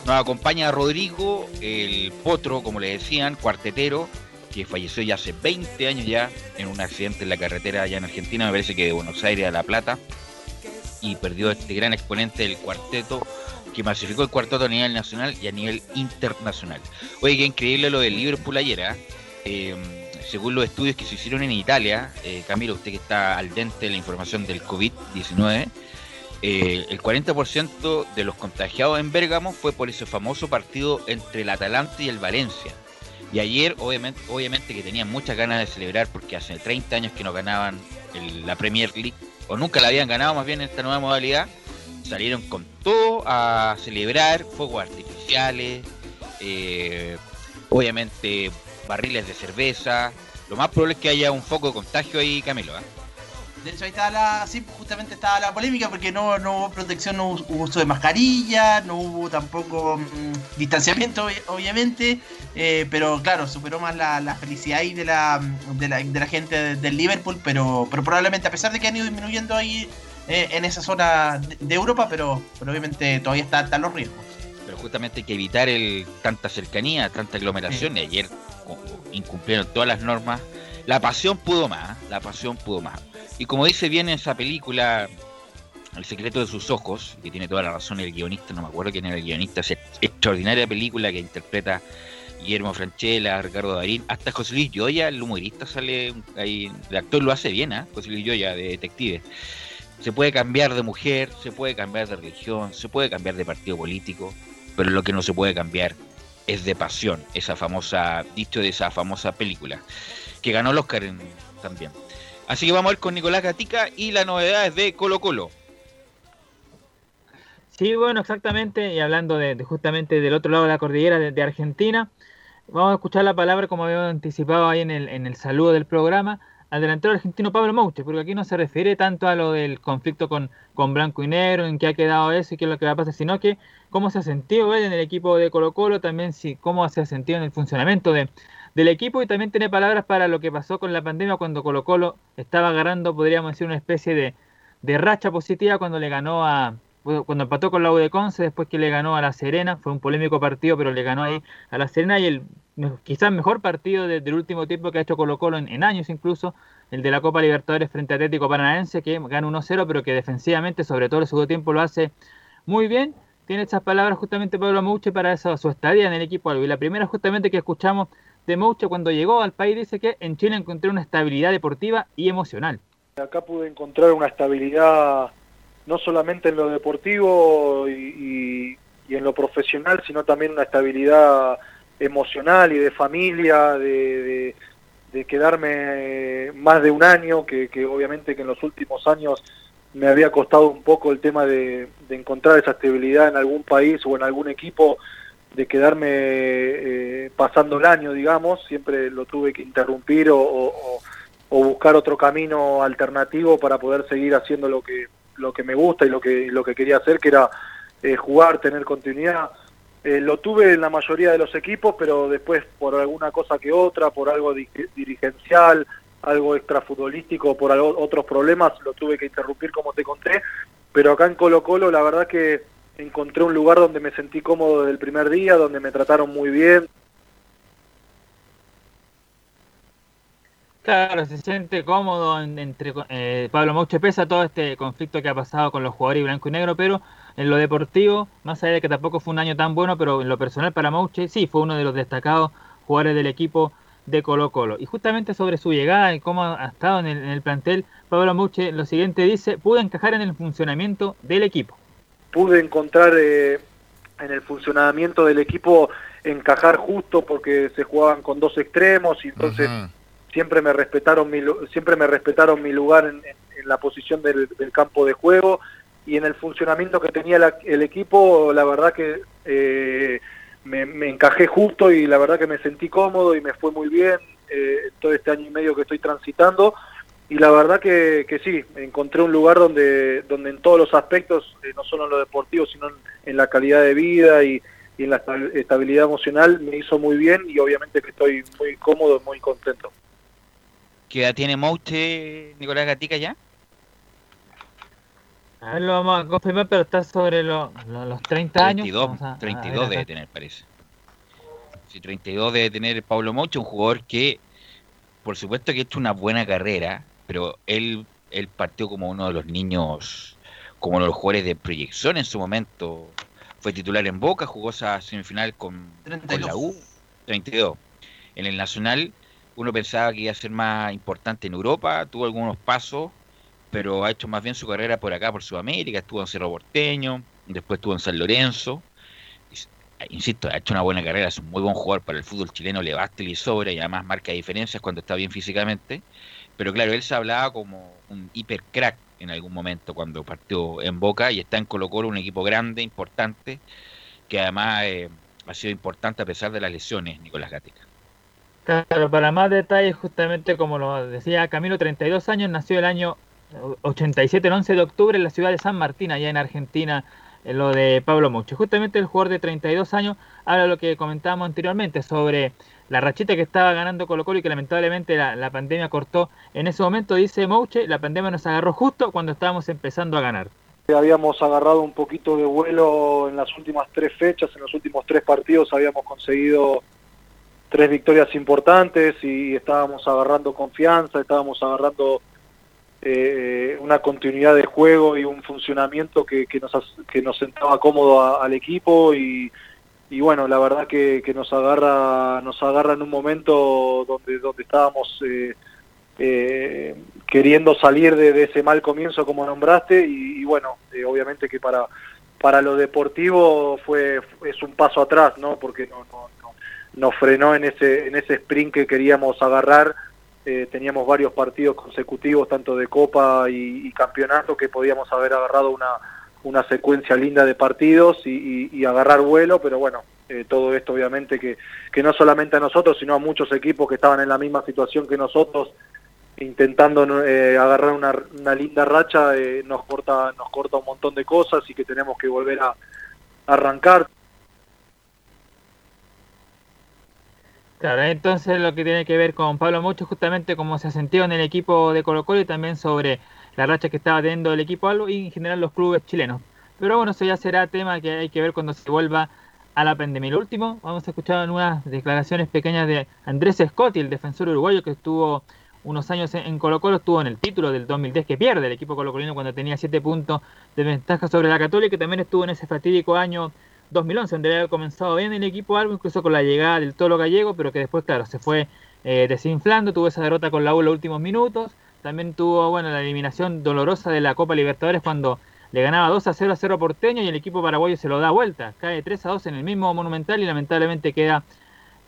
Nos acompaña Rodrigo, el potro, como le decían, cuartetero, que falleció ya hace 20 años ya en un accidente en la carretera allá en Argentina, me parece que de Buenos Aires a La Plata, y perdió este gran exponente del cuarteto que masificó el cuarteto a nivel nacional y a nivel internacional. Oye, qué increíble lo del Liverpool ayer, ¿ah? Eh, según los estudios que se hicieron en Italia, eh, Camilo, usted que está al dente de la información del COVID-19, eh, el 40% de los contagiados en Bérgamo fue por ese famoso partido entre el Atalanta y el Valencia. Y ayer, obviamente, obviamente que tenían muchas ganas de celebrar porque hace 30 años que no ganaban la Premier League, o nunca la habían ganado más bien en esta nueva modalidad, salieron con todo a celebrar fuegos artificiales, eh, obviamente barriles de cerveza. Lo más probable es que haya un foco de contagio ahí, Camilo. ¿eh? De hecho, ahí estaba la, sí, justamente estaba la polémica porque no, no hubo protección, no hubo uso de mascarilla, no hubo tampoco mm, distanciamiento, obvi- obviamente, eh, pero claro, superó más la, la felicidad ahí de la, de la, de la gente de- del Liverpool, pero, pero probablemente, a pesar de que han ido disminuyendo ahí eh, en esa zona de, de Europa, pero, pero obviamente todavía está- están los riesgos. Pero justamente hay que evitar el tanta cercanía, tanta aglomeración. Y ayer incumplieron todas las normas. La pasión pudo más, la pasión pudo más. Y como dice bien en esa película, El secreto de sus ojos, que tiene toda la razón el guionista, no me acuerdo quién era el guionista, esa extraordinaria película que interpreta Guillermo Franchella, Ricardo Darín, hasta José Luis Yoya, el humorista sale ahí, el actor lo hace bien, ¿ah? José Luis Yoya, de detective. Se puede cambiar de mujer, se puede cambiar de religión, se puede cambiar de partido político, pero lo que no se puede cambiar es de pasión, esa famosa, dicho de esa famosa película, que ganó el Oscar también. Así que vamos a ver con Nicolás Gatica y las novedades de Colo Colo. Sí, bueno, exactamente. Y hablando de, justamente del otro lado de la cordillera de, Argentina, vamos a escuchar la palabra, como habíamos anticipado ahí en el, en el saludo del programa, al delantero argentino Pablo Mouche, porque aquí no se refiere tanto a lo del conflicto con, con Blanco y Negro, en qué ha quedado eso y qué es lo que va a pasar, sino que cómo se ha sentido él en el equipo de Colo Colo, también si, cómo se ha sentido en el funcionamiento de, del equipo y también tiene palabras para lo que pasó con la pandemia cuando Colo Colo estaba agarrando, podríamos decir, una especie de, de racha positiva cuando le ganó a cuando empató con la U Conce, después que le ganó a la Serena, fue un polémico partido, pero le ganó ahí a la Serena y el quizás mejor partido de- del último tiempo que ha hecho Colo Colo en, años incluso, el de la Copa Libertadores frente a Atlético Paranaense, que gana 1-0, pero que defensivamente, sobre todo el segundo tiempo, lo hace muy bien. Tiene estas palabras justamente Pablo Mouche para esa, su estadía en el equipo. Y la primera justamente que escuchamos de Mouche cuando llegó al país dice que en Chile encontré una estabilidad deportiva y emocional. Acá pude encontrar una estabilidad no solamente en lo deportivo y, en lo profesional, sino también una estabilidad emocional y de familia, de, de- quedarme más de un año, que, obviamente que en los últimos años me había costado un poco el tema de encontrar esa estabilidad en algún país o en algún equipo, de quedarme eh, pasando el año, digamos, siempre lo tuve que interrumpir o, buscar otro camino alternativo para poder seguir haciendo lo que lo que me gusta y lo que lo que quería hacer que era eh, jugar tener continuidad. Eh, lo tuve en la mayoría de los equipos pero después por alguna cosa que otra por algo di- dirigencial algo extrafutbolístico por algo- otros problemas lo tuve que interrumpir como te conté. Pero acá en Colo Colo la verdad que encontré un lugar donde me sentí cómodo desde el primer día donde me trataron muy bien Claro, se siente cómodo en- entre eh, Pablo Mouche pesa todo este conflicto que ha pasado con los jugadores blanco y negro, pero en lo deportivo, más allá de que tampoco fue un año tan bueno, pero en lo personal para Mouche sí fue uno de los destacados jugadores del equipo de Colo Colo. Y justamente sobre su llegada y cómo ha estado en el, en el plantel, Pablo Mouche lo siguiente dice, pude encajar en el funcionamiento del equipo. Pude encontrar eh, en el funcionamiento del equipo encajar justo porque se jugaban con dos extremos y entonces siempre me respetaron mi siempre me respetaron mi lugar en, en- en la posición del, del campo de juego y en el funcionamiento que tenía la- el equipo la verdad que eh, me, me encajé justo y la verdad que me sentí cómodo y me fue muy bien eh, todo este año y medio que estoy transitando y la verdad que, que sí, encontré un lugar donde, donde en todos los aspectos, eh, no solo en lo deportivo, sino en, en la calidad de vida y, y en la esta- estabilidad emocional, me hizo muy bien y obviamente que estoy muy cómodo, muy contento. ¿Qué edad tiene Mouche, Nicolás Gatica ya? A ver, lo vamos a confirmar, pero está sobre lo- lo- los 30 años. 32, Vamos a- a 32 ver acá. debe tener, parece. Sí, 32 debe tener Pablo Mocho, un jugador que, por supuesto que ha hecho una buena carrera, pero él, él partió como uno de los niños, como uno de los jugadores de proyección en su momento. Fue titular en Boca, jugó esa semifinal con, con la U, 32. En el Nacional, uno pensaba que iba a ser más importante en Europa, tuvo algunos pasos, pero ha hecho más bien su carrera por acá, por Sudamérica, estuvo en Cerro Porteño, después estuvo en San Lorenzo. Is- Insisto, ha hecho una buena carrera, es un muy buen jugador para el fútbol chileno, le basta y le sobra y además marca diferencias cuando está bien físicamente. Pero claro, él se hablaba como un hiper crack en algún momento cuando partió en Boca y está en Colo Colo, un equipo grande, importante, que además eh, ha sido importante a pesar de las lesiones, Nicolás Gatica. Claro, para más detalles, justamente como lo decía Camilo, 32 años, nació el año 87, el 11 de octubre, en la ciudad de San Martín, allá en Argentina, en lo de Pablo Mucho. Justamente el jugador de 32 años habla de lo que comentábamos anteriormente sobre la rachita que estaba ganando Colo Colo y que lamentablemente la, pandemia cortó. En ese momento, dice Mouche, la pandemia nos agarró justo cuando estábamos empezando a ganar. Habíamos agarrado un poquito de vuelo en las últimas tres fechas, en los últimos tres partidos habíamos conseguido tres victorias importantes y estábamos agarrando confianza, estábamos agarrando eh, una continuidad de juego y un funcionamiento que, que, nos, que nos sentaba cómodo al equipo y, y, bueno, la verdad que, que, nos agarra nos agarra en un momento donde, donde estábamos eh, eh, queriendo salir de, ese mal comienzo como nombraste y, bueno, obviamente que para para lo deportivo fue es un paso atrás, ¿no? Porque no, no, nos frenó en ese, en ese sprint que queríamos agarrar. Eh, teníamos varios partidos consecutivos, tanto de Copa y, Campeonato, que podíamos haber agarrado una, una secuencia linda de partidos y, agarrar vuelo, pero bueno, eh, todo esto obviamente que, que no solamente a nosotros, sino a muchos equipos que estaban en la misma situación que nosotros, intentando eh, agarrar una, una, linda racha, nos, corta, nos corta un montón de cosas y que tenemos que volver a arrancar. Claro, entonces lo que tiene que ver con Pablo Mucho, justamente cómo se ha sentido en el equipo de Colo Colo y también sobre la racha que estaba teniendo el equipo algo y en general los clubes chilenos. Pero bueno, eso ya será tema que hay que ver cuando se vuelva a la pandemia. Y lo último, vamos a escuchar unas declaraciones pequeñas de Andrés Scotti, el defensor uruguayo que estuvo unos años en Colo Colo, estuvo en el título del 2010 que pierde el equipo colocolino cuando tenía 7 puntos de ventaja sobre la Católica, y también estuvo en ese fatídico año 2011, donde había comenzado bien el equipo algo, incluso con la llegada del Tolo Gallego, pero que después, claro, se fue eh, desinflando, tuvo esa derrota con la U en los últimos minutos, también tuvo, bueno, la eliminación dolorosa de la Copa Libertadores cuando le ganaba 2 a 0 a 0 Porteño y el equipo paraguayo se lo da vuelta, cae 3 a 2 en el mismo Monumental y lamentablemente queda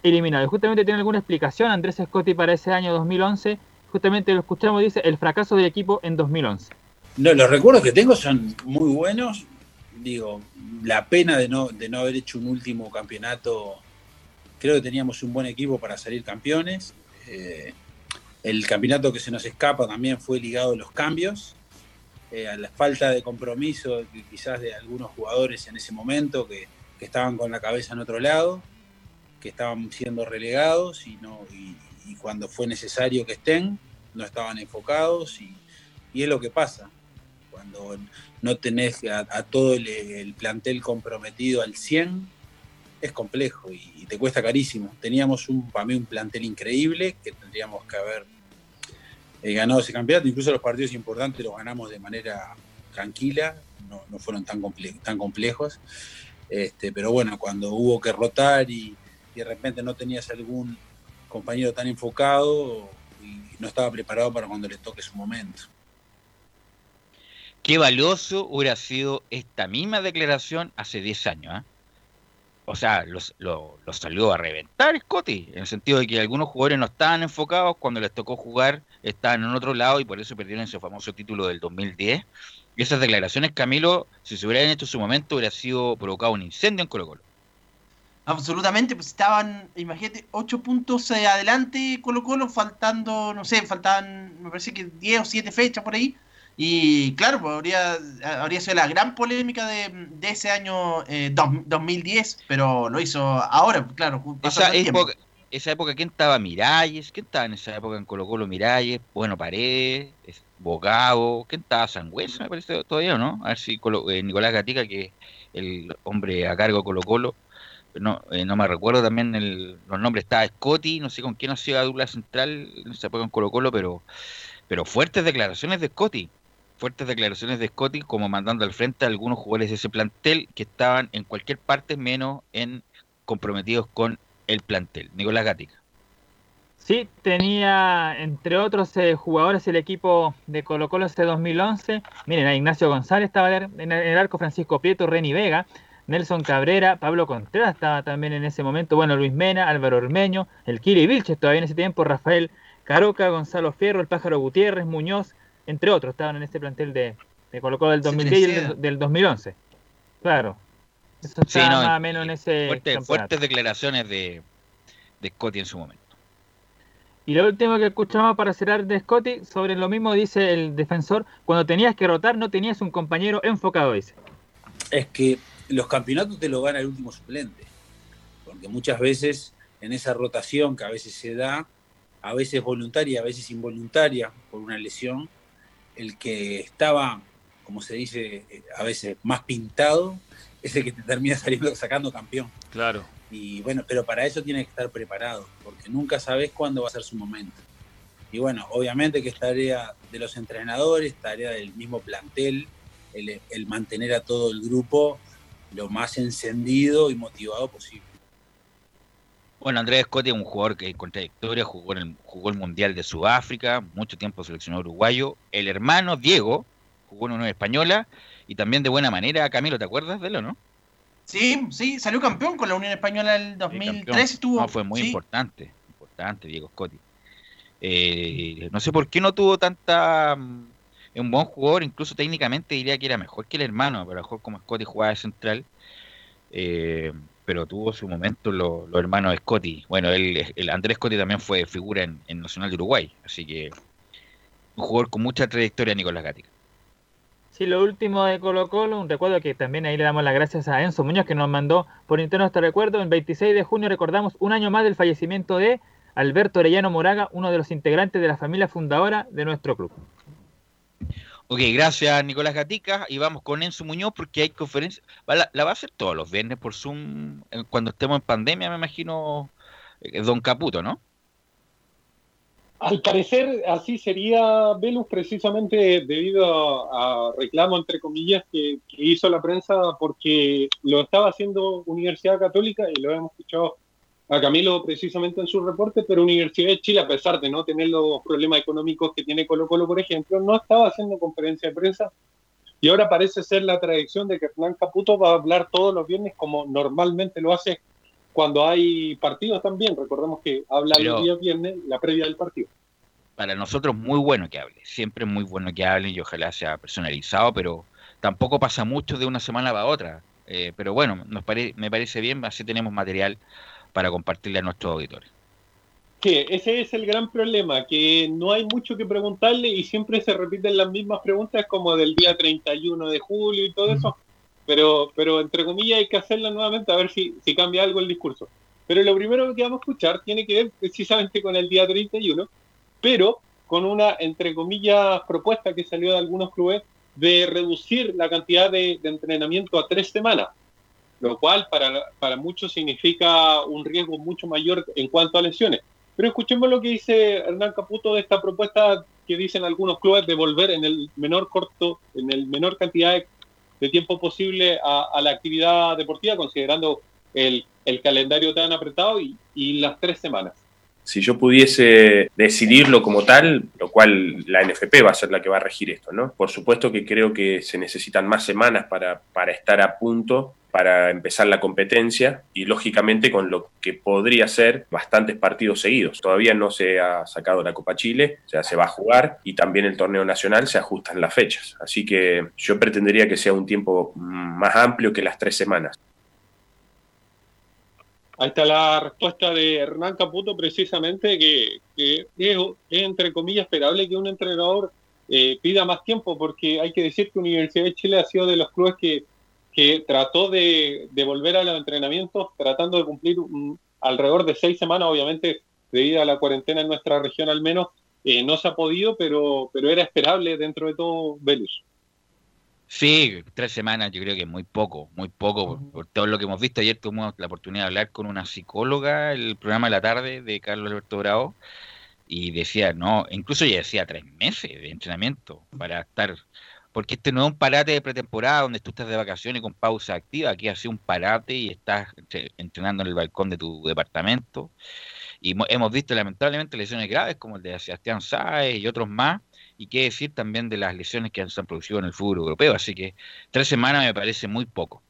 eliminado. Y justamente tiene alguna explicación Andrés Scotti para ese año 2011, justamente lo escuchamos, dice, el fracaso del equipo en 2011. No, los recuerdos que tengo son muy buenos, digo, la pena de no, de no haber hecho un último campeonato, creo que teníamos un buen equipo para salir campeones. Eh, el campeonato que se nos escapa también fue ligado a los cambios, eh, a la falta de compromiso quizás de algunos jugadores en ese momento que, estaban con la cabeza en otro lado, que estaban siendo relegados y, no, y, cuando fue necesario que estén, no estaban enfocados y, y es lo que pasa. Cuando no tenés a, todo el, plantel comprometido al 100, es complejo y, te cuesta carísimo. Teníamos un, para mí un plantel increíble que tendríamos que haber eh, ganado ese campeonato. Incluso los partidos importantes los ganamos de manera tranquila, no, fueron tan, tan complejos. Este, pero bueno, cuando hubo que rotar y, y de repente no tenías algún compañero tan enfocado y no estaba preparado para cuando le toque su momento. Qué valioso hubiera sido esta misma declaración hace 10 años. ¿eh? O sea, los, lo, salió a reventar Scotty, en el sentido de que algunos jugadores no estaban enfocados, cuando les tocó jugar estaban en otro lado y por eso perdieron ese famoso título del 2010. Y esas declaraciones, Camilo, si se hubieran hecho en su momento, hubiera sido provocado un incendio en Colo Colo. Absolutamente, pues estaban, imagínate, 8 puntos adelante Colo Colo, faltando, no sé, faltaban, me parece que 10 o 7 fechas por ahí. Y claro, pues habría, habría sido la gran polémica de, ese año 2010, eh, pero lo hizo ahora, claro. Esa época, esa época, ¿quién estaba? Miralles, ¿quién estaba en esa época en Colo Colo? Miralles, bueno, Paredes, Bogado, ¿quién estaba? Sangüesa, me parece todavía, ¿no? A ver si eh, Nicolás Gatica, que es el hombre a cargo de Colo Colo, no, eh, no me recuerdo también el, los nombres, estaba Scotty, no sé con quién hacía dupla central en esa época en Colo Colo, pero, pero fuertes declaraciones de Scotty fuertes declaraciones de Scotty como mandando al frente a algunos jugadores de ese plantel que estaban en cualquier parte menos en comprometidos con el plantel. Nicolás Gatica. Sí, tenía entre otros eh, jugadores el equipo de Colo Colo ese 2011. Miren, a Ignacio González estaba en el arco, Francisco Prieto, Reni Vega, Nelson Cabrera, Pablo Contreras estaba también en ese momento, bueno, Luis Mena, Álvaro Ormeño, el Kiri Vilches todavía en ese tiempo, Rafael Caroca, Gonzalo Fierro, el Pájaro Gutiérrez, Muñoz, entre otros, estaban en este plantel de, de Colo Colo del 2010 y del, del 2011. Claro. Eso está Sí, no, más o menos en ese fuertes declaraciones de, de Scotty en su momento. Y lo último que escuchamos para cerrar de Scotty, sobre lo mismo dice el defensor, cuando tenías que rotar no tenías un compañero enfocado, dice. es que los campeonatos te lo gana el último suplente. Porque muchas veces en esa rotación que a veces se da, a veces voluntaria, a veces involuntaria, por una lesión, el que estaba, como se dice, eh, a veces más pintado, es el que te termina saliendo sacando campeón. Claro. Y bueno, pero para eso tienes que estar preparado, porque nunca sabes cuándo va a ser su momento. Y bueno, obviamente que es tarea de los entrenadores, tarea del mismo plantel, el, el mantener a todo el grupo lo más encendido y motivado posible. Bueno, Andrés Scotty es un jugador que con trayectoria jugó, en el, jugó el Mundial de Sudáfrica, mucho tiempo seleccionado uruguayo. El hermano Diego jugó en una española y también de buena manera. Camilo, ¿te acuerdas de él o no? Sí, sí, salió campeón con la Unión Española el Sí, 2003 campeón. estuvo. No, fue muy sí. importante, importante Diego Scotti. Eh, no sé por qué no tuvo tanta... mm, Un buen jugador, incluso técnicamente diría que era mejor que el hermano, pero mejor como Scotti jugaba de central. eh, pero tuvo su momento lo- los hermanos Scotti. Bueno, el Andrés Scotti también fue figura en, en Nacional de Uruguay, así que un jugador con mucha trayectoria, Nicolás Gatica. Sí, lo último de Colo Colo, un recuerdo que también ahí le damos las gracias a Enzo Muñoz que nos mandó por interno este recuerdo. El 26 de junio recordamos un año más del fallecimiento de Alberto Orellano Moraga, uno de los integrantes de la familia fundadora de nuestro club. Ok, gracias Nicolás Gatica. Y vamos con Enzo Muñoz porque hay conferencia. La, la va a hacer todos los viernes por Zoom eh, cuando estemos en pandemia, me imagino, eh, Don Caputo, ¿no? Al parecer así sería Velus precisamente debido a, a reclamo, entre comillas, que, que hizo la prensa porque lo estaba haciendo Universidad Católica y lo hemos escuchado a Camilo precisamente en su reporte, pero Universidad de Chile, a pesar de no tener los problemas económicos que tiene Colo Colo, por ejemplo, no estaba haciendo conferencia de prensa y ahora parece ser la tradición de que Hernán Caputo va a hablar todos los viernes como normalmente lo hace cuando hay partidos también. Recordemos que habla Pero- los días viernes, la previa del partido. Para nosotros muy bueno que hable. Siempre es muy bueno que hablen y ojalá sea personalizado, pero tampoco pasa mucho de una semana para otra. Eh, pero bueno, nos pare- me parece bien, así tenemos material para compartirle a nuestros auditores. Sí, ese es el gran problema, que no hay mucho que preguntarle y siempre se repiten las mismas preguntas como del día 31 de julio y todo eso, pero, pero entre comillas hay que hacerlas nuevamente a ver si, si cambia algo el discurso. Pero lo primero que vamos a escuchar tiene que ver precisamente con el día 31, pero con una, entre comillas, propuesta que salió de algunos clubes de reducir la cantidad de, de entrenamiento a tres semanas lo cual para, para muchos significa un riesgo mucho mayor en cuanto a lesiones. Pero escuchemos lo que dice Hernán Caputo de esta propuesta que dicen algunos clubes de volver en el menor corto, en el menor cantidad de, tiempo posible a, a, la actividad deportiva, considerando el, el calendario tan apretado y, y las tres semanas. Si yo pudiese decidirlo como tal, lo cual la NFP va a ser la que va a regir esto, ¿no? Por supuesto que creo que se necesitan más semanas para, para estar a punto para empezar la competencia y lógicamente con lo que podría ser bastantes partidos seguidos. Todavía no se ha sacado la Copa Chile, o sea, se va a jugar y también el torneo nacional se ajustan las fechas. Así que yo pretendería que sea un tiempo más amplio que las tres semanas. Ahí está la respuesta de Hernán Caputo precisamente, que, es, entre comillas esperable que un entrenador eh, pida más tiempo, porque hay que decir que Universidad de Chile ha sido de los clubes que que trató de, de, volver a los entrenamientos tratando de cumplir alrededor de seis semanas, obviamente debido a la cuarentena en nuestra región al menos, eh, no se ha podido, pero, pero era esperable dentro de todo Velus. Sí, tres semanas yo creo que es muy poco, muy poco, por, por, todo lo que hemos visto. Ayer tuvimos la oportunidad de hablar con una psicóloga, el programa de la tarde de Carlos Alberto Bravo, y decía, no, incluso ya decía tres meses de entrenamiento para estar porque este no es un parate de pretemporada donde tú estás de vacaciones con pausa activa, aquí ha sido un parate y estás entrenando en el balcón de tu departamento. Y hemos visto lamentablemente lesiones graves como el de Sebastián Sáez y otros más, y qué decir también de las lesiones que se han producido en el fútbol europeo, así que tres semanas me parece muy poco.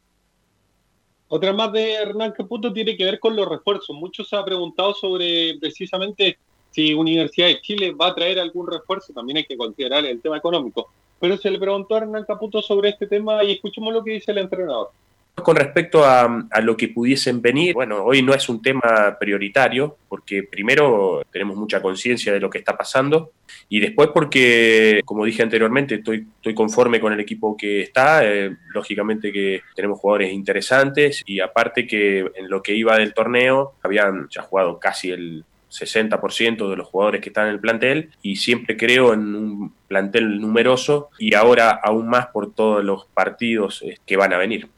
Otra más de Hernán Caputo tiene que ver con los refuerzos. Muchos se ha preguntado sobre precisamente si Universidad de Chile va a traer algún refuerzo, también hay que considerar el tema económico. Pero se le preguntó a Hernán Caputo sobre este tema y escuchemos lo que dice el entrenador. Con respecto a, lo que pudiesen venir, bueno, hoy no es un tema prioritario, porque primero tenemos mucha conciencia de lo que está pasando, y después porque, como dije anteriormente, estoy, estoy conforme con el equipo que está, eh, lógicamente que tenemos jugadores interesantes, y aparte que en lo que iba del torneo, habían ya jugado casi el 60% de los jugadores que están en el plantel y siempre creo en un plantel numeroso y ahora aún más por todos los partidos eh, que van a venir.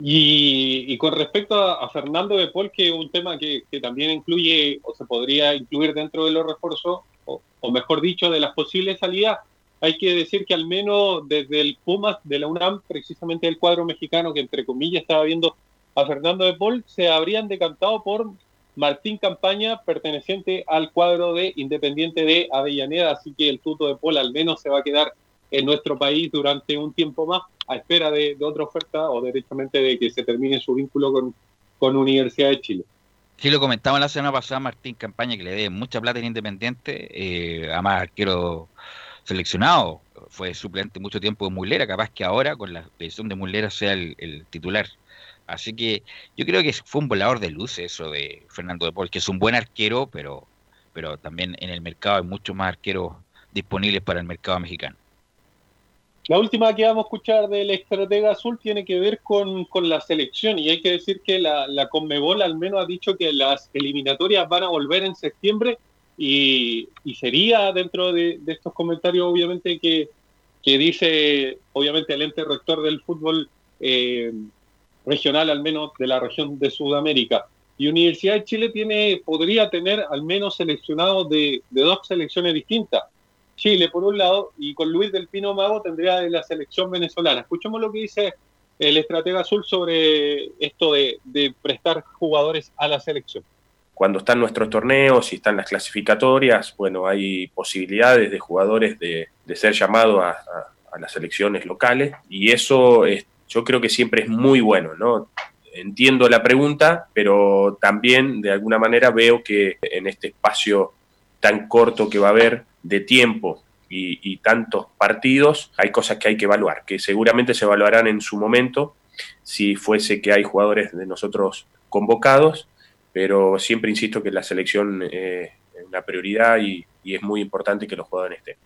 Y, y, con respecto a, Fernando de Paul, que es un tema que, que, también incluye o se podría incluir dentro de los refuerzos, o, o, mejor dicho, de las posibles salidas, hay que decir que al menos desde el Pumas de la UNAM, precisamente el cuadro mexicano que entre comillas estaba viendo a Fernando de Paul, se habrían decantado por Martín Campaña, perteneciente al cuadro de Independiente de Avellaneda, así que el tuto de Paul al menos se va a quedar en nuestro país durante un tiempo más a espera de, otra oferta o derechamente de que se termine su vínculo con, con Universidad de Chile. Sí, lo comentaba la semana pasada Martín Campaña, que le debe mucha plata en Independiente, eh, además arquero seleccionado, fue suplente mucho tiempo de Mulera, capaz que ahora con la decisión de Mulera sea el, el, titular. Así que yo creo que fue un volador de luces eso de Fernando de Paul, que es un buen arquero, pero, pero también en el mercado hay muchos más arqueros disponibles para el mercado mexicano. La última que vamos a escuchar del estratega azul tiene que ver con, con la selección y hay que decir que la, la, Conmebol al menos ha dicho que las eliminatorias van a volver en septiembre y, y sería dentro de, estos comentarios obviamente que, que, dice obviamente el ente rector del fútbol eh, regional al menos de la región de Sudamérica. Y Universidad de Chile tiene, podría tener al menos seleccionados de, de dos selecciones distintas Chile, por un lado, y con Luis del Pino Mago tendría la selección venezolana. Escuchemos lo que dice el estratega azul sobre esto de, prestar jugadores a la selección. Cuando están nuestros torneos y están las clasificatorias, bueno, hay posibilidades de jugadores de, ser llamados a, las selecciones locales y eso es, yo creo que siempre es muy bueno, ¿no? Entiendo la pregunta, pero también de alguna manera veo que en este espacio tan corto que va a haber de tiempo y, tantos partidos, hay cosas que hay que evaluar, que seguramente se evaluarán en su momento si fuese que hay jugadores de nosotros convocados, pero siempre insisto que la selección eh, es una prioridad y, es muy importante que los jugadores estén.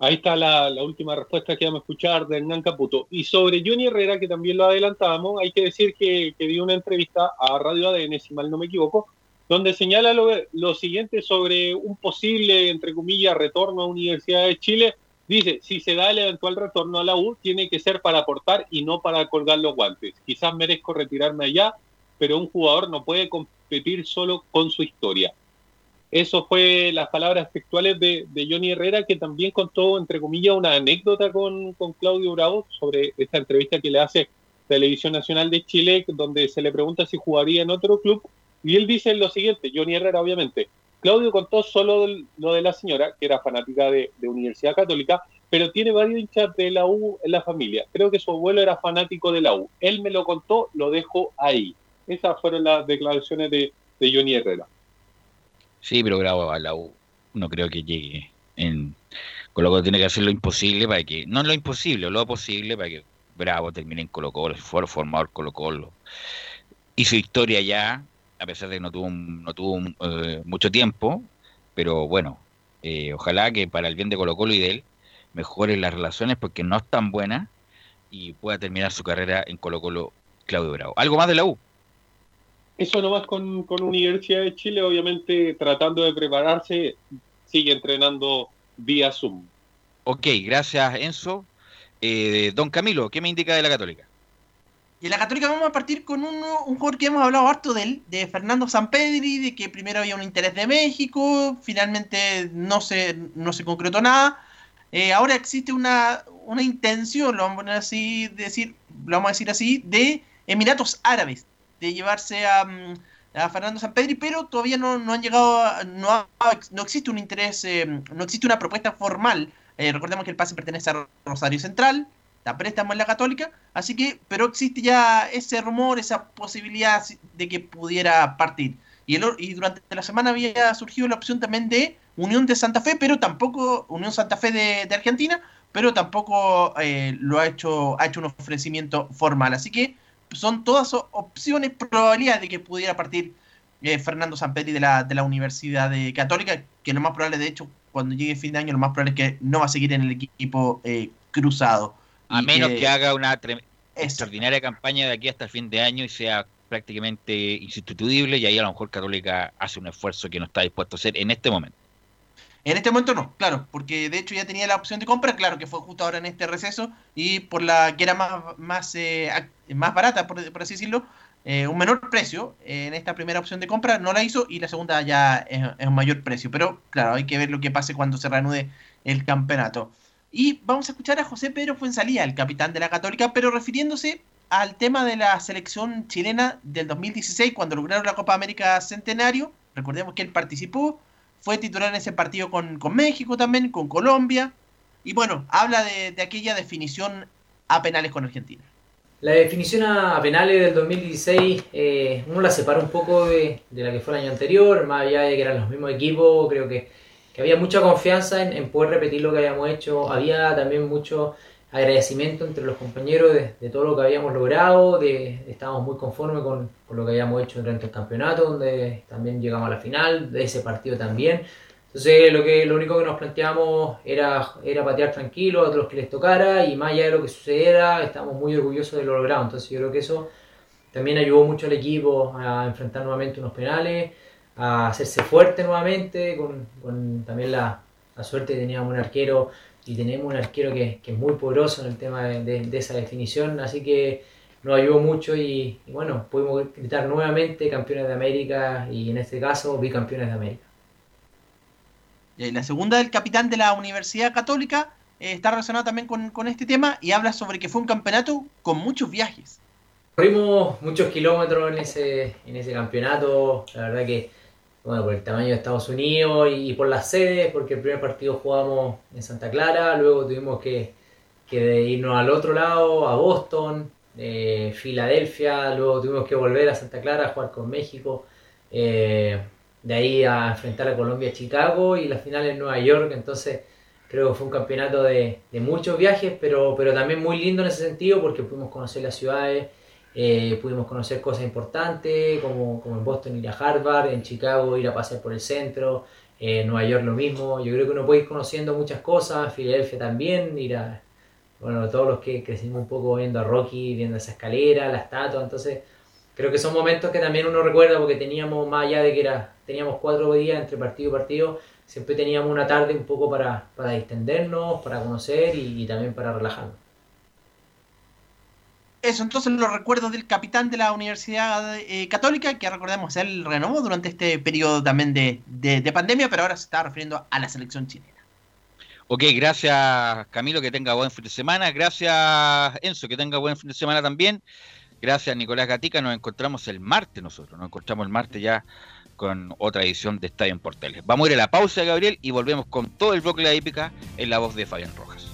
Ahí está la, la, última respuesta que vamos a escuchar de Hernán Caputo. Y sobre Johnny Herrera, que también lo adelantábamos, hay que decir que, que dio una entrevista a Radio ADN, si mal no me equivoco, donde señala lo, siguiente sobre un posible, entre comillas, retorno a Universidad de Chile. Dice, si se da el eventual retorno a la U, tiene que ser para aportar y no para colgar los guantes. Quizás merezco retirarme allá, pero un jugador no puede competir solo con su historia. Eso fue las palabras textuales de, de Johnny Herrera, que también contó, entre comillas, una anécdota con, con Claudio Bravo sobre esta entrevista que le hace Televisión Nacional de Chile, donde se le pregunta si jugaría en otro club y él dice lo siguiente, Johnny Herrera obviamente, Claudio contó solo lo de la señora, que era fanática de, Universidad Católica, pero tiene varios hinchas de la U en la familia. Creo que su abuelo era fanático de la U. Él me lo contó, lo dejo ahí. Esas fueron las declaraciones de, de Johnny Herrera. Sí, pero bravo a la U. No creo que llegue en... Con lo que tiene que hacer lo imposible para que... No lo imposible, lo posible para que Bravo termine en Colo Colo, fue formador Colo Colo. Hizo historia ya, a pesar de que no tuvo, no tuvo eh, mucho tiempo, pero bueno, eh, ojalá que para el bien de Colo Colo y de él mejoren las relaciones porque no están buenas y pueda terminar su carrera en Colo Colo Claudio Bravo. ¿Algo más de la U? Eso nomás con, con Universidad de Chile, obviamente tratando de prepararse, sigue entrenando vía Zoom. Ok, gracias Enzo. Eh, don Camilo, ¿qué me indica de la Católica? Y en la Católica vamos a partir con un, un jugador que hemos hablado harto de él, de Fernando Sampedri, de que primero había un interés de México, finalmente no se, no se concretó nada. Eh, ahora existe una, una intención, lo vamos a poner así, decir, lo vamos a decir así, de Emiratos Árabes, de llevarse a, a Fernando Sampedri, pero todavía no, no han llegado, a, no, no existe un interés, eh, no existe una propuesta formal. Eh, recordemos que el pase pertenece a Rosario Central, está préstamo en la Católica, así que, pero existe ya ese rumor, esa posibilidad de que pudiera partir. Y, el, y durante la semana había surgido la opción también de Unión de Santa Fe, pero tampoco, Unión Santa Fe de, de Argentina, pero tampoco eh, lo ha hecho, ha hecho un ofrecimiento formal. Así que son todas opciones, probabilidades de que pudiera partir eh, Fernando Sampedri de la, de la Universidad de Católica, que lo más probable, de hecho, cuando llegue fin de año, lo más probable es que no va a seguir en el equipo eh, cruzado. A menos que haga una extraordinaria campaña de aquí hasta el fin de año y sea prácticamente insustituible, y ahí a lo mejor Católica hace un esfuerzo que no está dispuesto a hacer en este momento. En este momento no, claro, porque de hecho ya tenía la opción de compra, claro que fue justo ahora en este receso y por la que era más, más, eh, más barata, por, así decirlo, eh, un menor precio en esta primera opción de compra no la hizo y la segunda ya es, un mayor precio. Pero claro, hay que ver lo que pase cuando se reanude el campeonato. Y vamos a escuchar a José Pedro Fuensalía, el capitán de la Católica, pero refiriéndose al tema de la selección chilena del 2016 cuando lograron la Copa América Centenario. Recordemos que él participó, fue titular en ese partido con, México también, con Colombia. Y bueno, habla de, aquella definición a penales con Argentina. La definición a, penales del 2016, eh, uno la separa un poco de, la que fue el año anterior, más allá de que eran los mismos equipos, creo que, había mucha confianza en, en, poder repetir lo que habíamos hecho, había también mucho agradecimiento entre los compañeros de, todo lo que habíamos logrado, de, estábamos muy conformes con, lo que habíamos hecho durante el campeonato, donde también llegamos a la final, de ese partido también. Entonces lo, que, lo único que nos planteamos era, era patear tranquilo a los que les tocara y más allá de lo que sucediera, estábamos muy orgullosos de lo logrado. Entonces yo creo que eso también ayudó mucho al equipo a enfrentar nuevamente unos penales, a hacerse fuerte nuevamente, con, también la, la suerte que teníamos un arquero y tenemos un arquero que, es muy poderoso en el tema de, esa definición, así que nos ayudó mucho y, bueno, pudimos gritar nuevamente campeones de América y en este caso bicampeones de América. La segunda del capitán de la Universidad Católica eh, está relacionada también con, con, este tema y habla sobre que fue un campeonato con muchos viajes. Corrimos muchos kilómetros en ese, en ese campeonato, la verdad que bueno, por el tamaño de Estados Unidos y, por las sedes, porque el primer partido jugamos en Santa Clara, luego tuvimos que, irnos al otro lado, a Boston, eh, Filadelfia, luego tuvimos que volver a Santa Clara a jugar con México, eh, de ahí a enfrentar a Colombia, Chicago y la final en Nueva York, entonces creo que fue un campeonato de, de muchos viajes, pero, pero también muy lindo en ese sentido porque pudimos conocer las ciudades eh, pudimos conocer cosas importantes, como, como, en Boston ir a Harvard, en Chicago ir a pasear por el centro, eh, en Nueva York lo mismo. Yo creo que uno puede ir conociendo muchas cosas, Filadelfia también, ir a, bueno, todos los que crecimos un poco viendo a Rocky, viendo esa escalera, la estatua, entonces creo que son momentos que también uno recuerda porque teníamos, más allá de que era, teníamos cuatro días entre partido y partido, siempre teníamos una tarde un poco para, para distendernos, para conocer y también para relajarnos. Eso, entonces los recuerdos del capitán de la Universidad eh, Católica, que recordemos, él renovó durante este periodo también de, pandemia, pero ahora se está refiriendo a la selección chilena. Ok, gracias Camilo, que tenga buen fin de semana. Gracias Enzo, que tenga buen fin de semana también. Gracias Nicolás Gatica, nos encontramos el martes nosotros, nos encontramos el martes ya con otra edición de Estadio en Portales. Vamos a ir a la pausa, Gabriel, y volvemos con todo el bloque de la hípica en la voz de Fabián Rojas.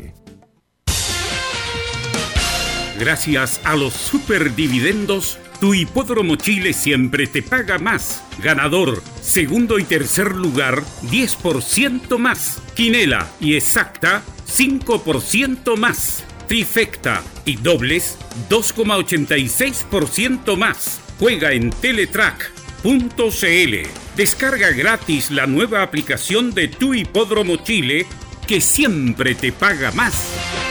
Gracias a los superdividendos, tu hipódromo Chile siempre te paga más. Ganador, segundo y tercer lugar, 10% más. Quinela y exacta, 5% más. Trifecta y dobles, 2,86% más. Juega en teletrack.cl. Descarga gratis la nueva aplicación de tu hipódromo Chile que siempre te paga más.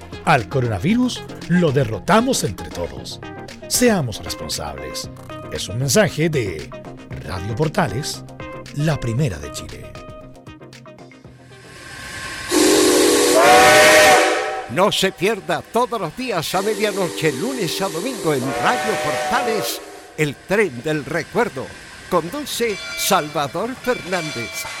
al coronavirus lo derrotamos entre todos. Seamos responsables. Es un mensaje de Radio Portales, la primera de Chile. No se pierda todos los días a medianoche, lunes a domingo en Radio Portales, el tren del recuerdo. Conduce Salvador Fernández.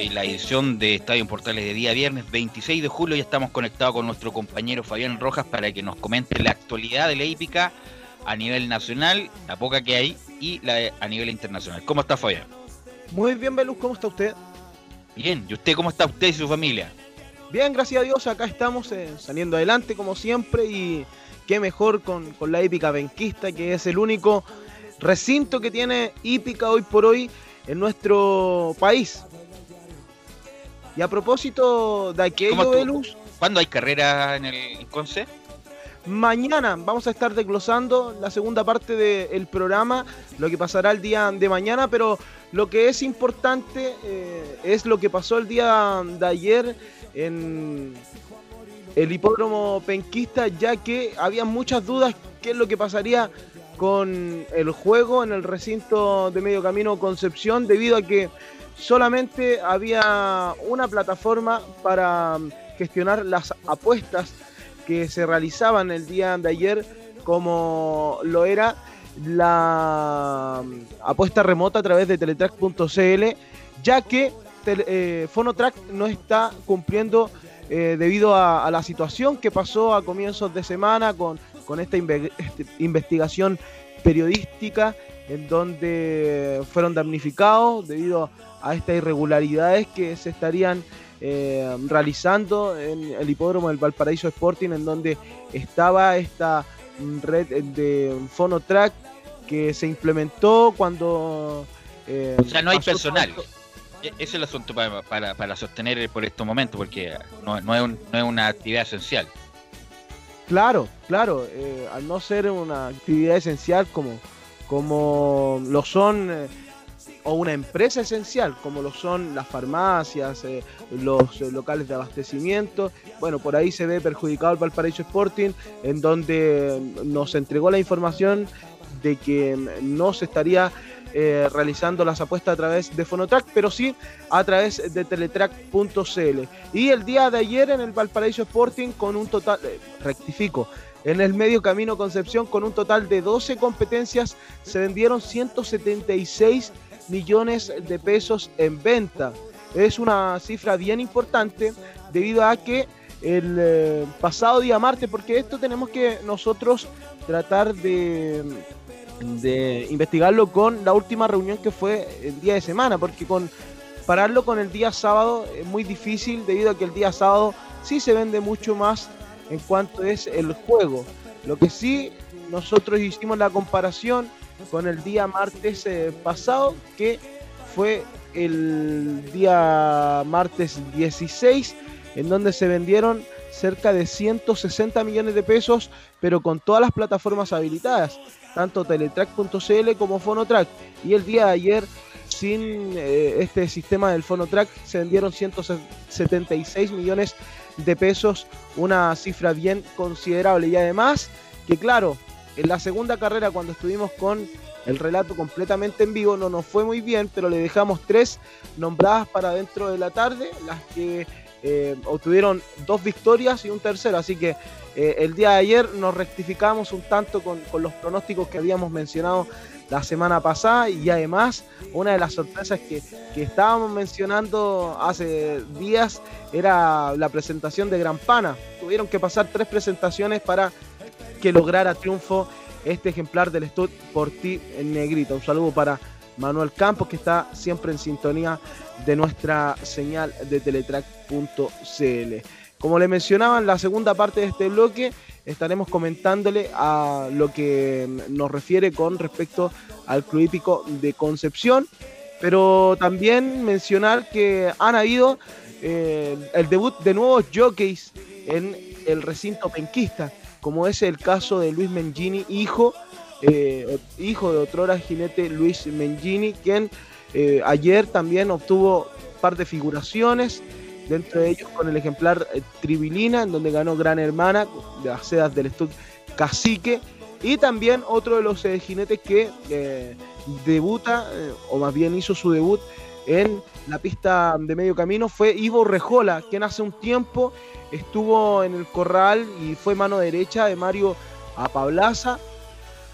En la edición de Estadio Portales de día viernes 26 de julio. Ya estamos conectados con nuestro compañero Fabián Rojas para que nos comente la actualidad de la hípica a nivel nacional, la poca que hay, y la de- a nivel internacional. ¿Cómo está Fabián? Muy bien, Belus, ¿cómo está usted? Bien, ¿y usted cómo está usted y su familia? Bien, gracias a Dios, acá estamos eh, saliendo adelante como siempre y qué mejor con, con la hípica benquista, que es el único recinto que tiene hípica hoy por hoy en nuestro país. Y a propósito de aquello, ¿Cómo tú- Belus, ¿Cuándo hay carrera en el Conce? Mañana vamos a estar desglosando la segunda parte del programa, lo que pasará el día de mañana, pero lo que es importante eh, es lo que pasó el día de ayer en el hipódromo penquista, ya que había muchas dudas qué es lo que pasaría con el juego en el recinto de Medio Camino Concepción, debido a que solamente había una plataforma para gestionar las apuestas que se realizaban el día de ayer, como lo era la mm, apuesta remota a través de teletrack.cl, ya que eh, Fonotrack no está cumpliendo eh, debido a, la situación que pasó a comienzos de semana con, con esta este- investigación periodística en donde fueron damnificados debido a estas irregularidades que se estarían eh, realizando en el hipódromo del Valparaíso Sporting, en donde estaba esta red de Fonotrack que se implementó cuando... eh, o sea, no hay personal. E-, Ese es el asunto para, para, para sostener por estos momentos, porque no, no, es un- no es una actividad esencial. Claro, claro, eh, al no ser una actividad esencial como, como lo son, eh, o una empresa esencial como lo son las farmacias, eh, los eh, locales de abastecimiento, bueno, por ahí se ve perjudicado el Valparaíso Sporting, en donde nos entregó la información de que no se estaría realizando las apuestas a través de Fonotrack, pero sí a través de teletrack.cl. Y el día de ayer en el Valparaíso Sporting con un total, rectifico, en el medio camino Concepción con un total de 12 competencias se vendieron 176 millones de pesos en venta. Es una cifra bien importante debido a que el eh, pasado día martes, porque esto tenemos que nosotros tratar de, de investigarlo con la última reunión que fue el día de semana, porque con pararlo con el día sábado es muy difícil debido a que el día sábado sí se vende mucho más en cuanto es el juego. Lo que sí nosotros hicimos la comparación con el día martes eh, pasado, que fue el día martes 16, en donde se vendieron cerca de 160 millones de pesos, pero con todas las plataformas habilitadas, tanto Teletrack.cl como Fonotrack. Y el día de ayer, sin eh, este sistema del Fonotrack, se vendieron 176 millones de pesos, una cifra bien considerable. Y además, que claro, en la segunda carrera, cuando estuvimos con el relato completamente en vivo, no nos fue muy bien, pero le dejamos tres nombradas para dentro de la tarde, las que eh, obtuvieron dos victorias y un tercero. Así que eh, el día de ayer nos rectificamos un tanto con, con los pronósticos que habíamos mencionado la semana pasada y además una de las sorpresas que, que estábamos mencionando hace días era la presentación de Gran Pana. Tuvieron que pasar tres presentaciones para que lograra triunfo este ejemplar del Stud por ti en negrita. Un saludo para Manuel Campos que está siempre en sintonía de nuestra señal de teletrack.cl. Como le mencionaba en la segunda parte de este bloque, estaremos comentándole a lo que nos refiere con respecto al Club Hípico de Concepción, pero también mencionar que han habido eh, el debut de nuevos jockeys en el recinto penquista, como es el caso de Luis Mengini, hijo, eh, hijo de otrora jinete Luis Mengini, quien eh, ayer también obtuvo par de figuraciones, dentro de ellos con el ejemplar eh, Tribilina, en donde ganó Gran Hermana, de las sedas del Stud Cacique, y también otro de los eh, jinetes que eh, debuta, eh, o más bien hizo su debut en la pista de medio camino, fue Ivo Rejola, quien hace un tiempo estuvo en el corral y fue mano derecha de Mario Apablaza.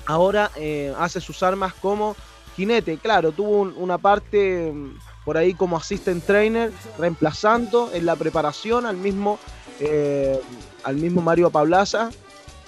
Ahora hace sus armas como jinete. Claro, tuvo un- una parte mm, por ahí como assistant trainer, reemplazando en la preparación al mismo, eh, al mismo Mario Apablaza,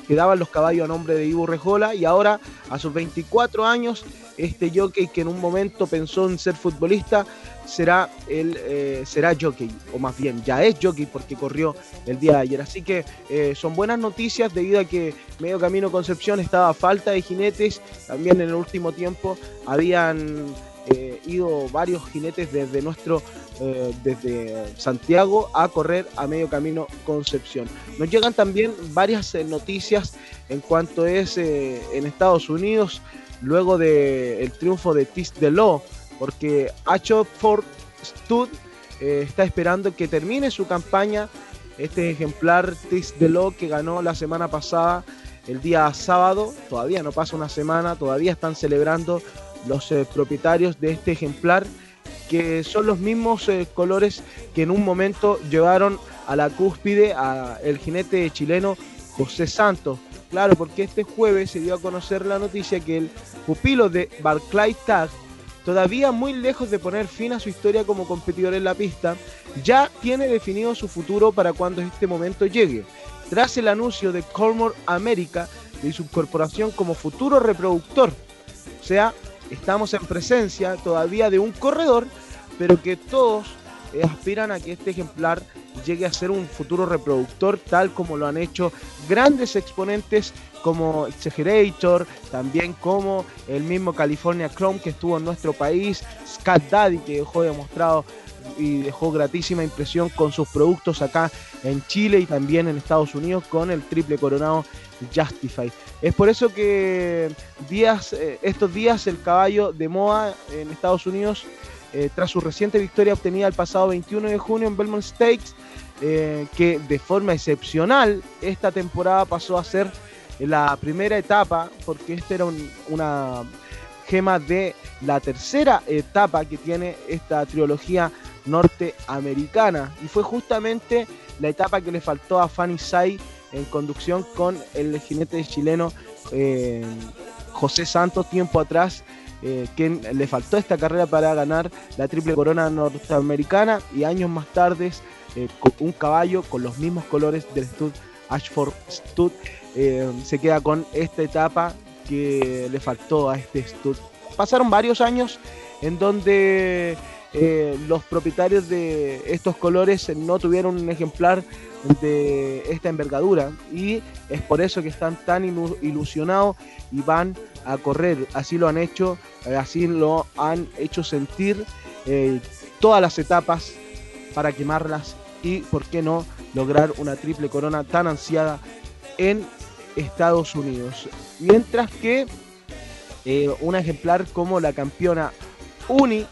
que daban los caballos a nombre de Ivo Rejola. Y ahora, a sus 24 años, este jockey que en un momento pensó en ser futbolista, será, el, eh, será jockey, o más bien ya es jockey porque corrió el día de ayer. Así que eh, son buenas noticias debido a que Medio Camino Concepción estaba a falta de jinetes. También en el último tiempo habían eh, ido varios jinetes desde nuestro eh, desde Santiago a correr a Medio Camino Concepción. Nos llegan también varias eh, noticias en cuanto es en Estados Unidos luego del triunfo de Tis de Law, porque H. Ford Stud está esperando que termine su campaña. Este ejemplar Tis de Law que ganó la semana pasada, el día sábado, todavía no pasa una semana, todavía están celebrando los eh, propietarios de este ejemplar, que son los mismos eh, colores que en un momento llevaron a la cúspide a el jinete chileno José Santos. Claro, porque este jueves se dio a conocer la noticia que el pupilo de Barclay Tag, todavía muy lejos de poner fin a su historia como competidor en la pista, ya tiene definido su futuro para cuando este momento llegue. Tras el anuncio de Colmore América de su incorporación como futuro reproductor. O sea, estamos en presencia todavía de un corredor, pero que todos eh, aspiran a que este ejemplar llegue a ser un futuro reproductor tal como lo han hecho grandes exponentes como Exagerator, también como el mismo California Chrome que estuvo en nuestro país, Scat Daddy que dejó demostrado y dejó gratísima impresión con sus productos acá en Chile y también en Estados Unidos con el triple coronado Justify. Es por eso que días, eh, estos días el caballo de moda en Estados Unidos, eh, tras su reciente victoria obtenida el pasado 21 de junio en Belmont Stakes, eh, que de forma excepcional esta temporada pasó a ser la primera etapa, porque esta era un- una gema de la tercera etapa que tiene esta trilogía norteamericana. Y fue justamente la etapa que le faltó a Fanny Sai en conducción con el jinete chileno eh, José Santos tiempo atrás, eh, quien le faltó esta carrera para ganar la triple corona norteamericana y años más tarde eh, un caballo con los mismos colores del Stud Ashford Stud eh, se queda con esta etapa que le faltó a este Stud. Pasaron varios años en donde los propietarios de estos colores no tuvieron un ejemplar de esta envergadura y es por eso que están tan ilu- ilusionados y van a correr. Así lo han hecho, eh, así lo han hecho sentir eh, todas las etapas para quemarlas y, por qué no, lograr una triple corona tan ansiada en Estados Unidos. Mientras que eh, un ejemplar como la campeona Uni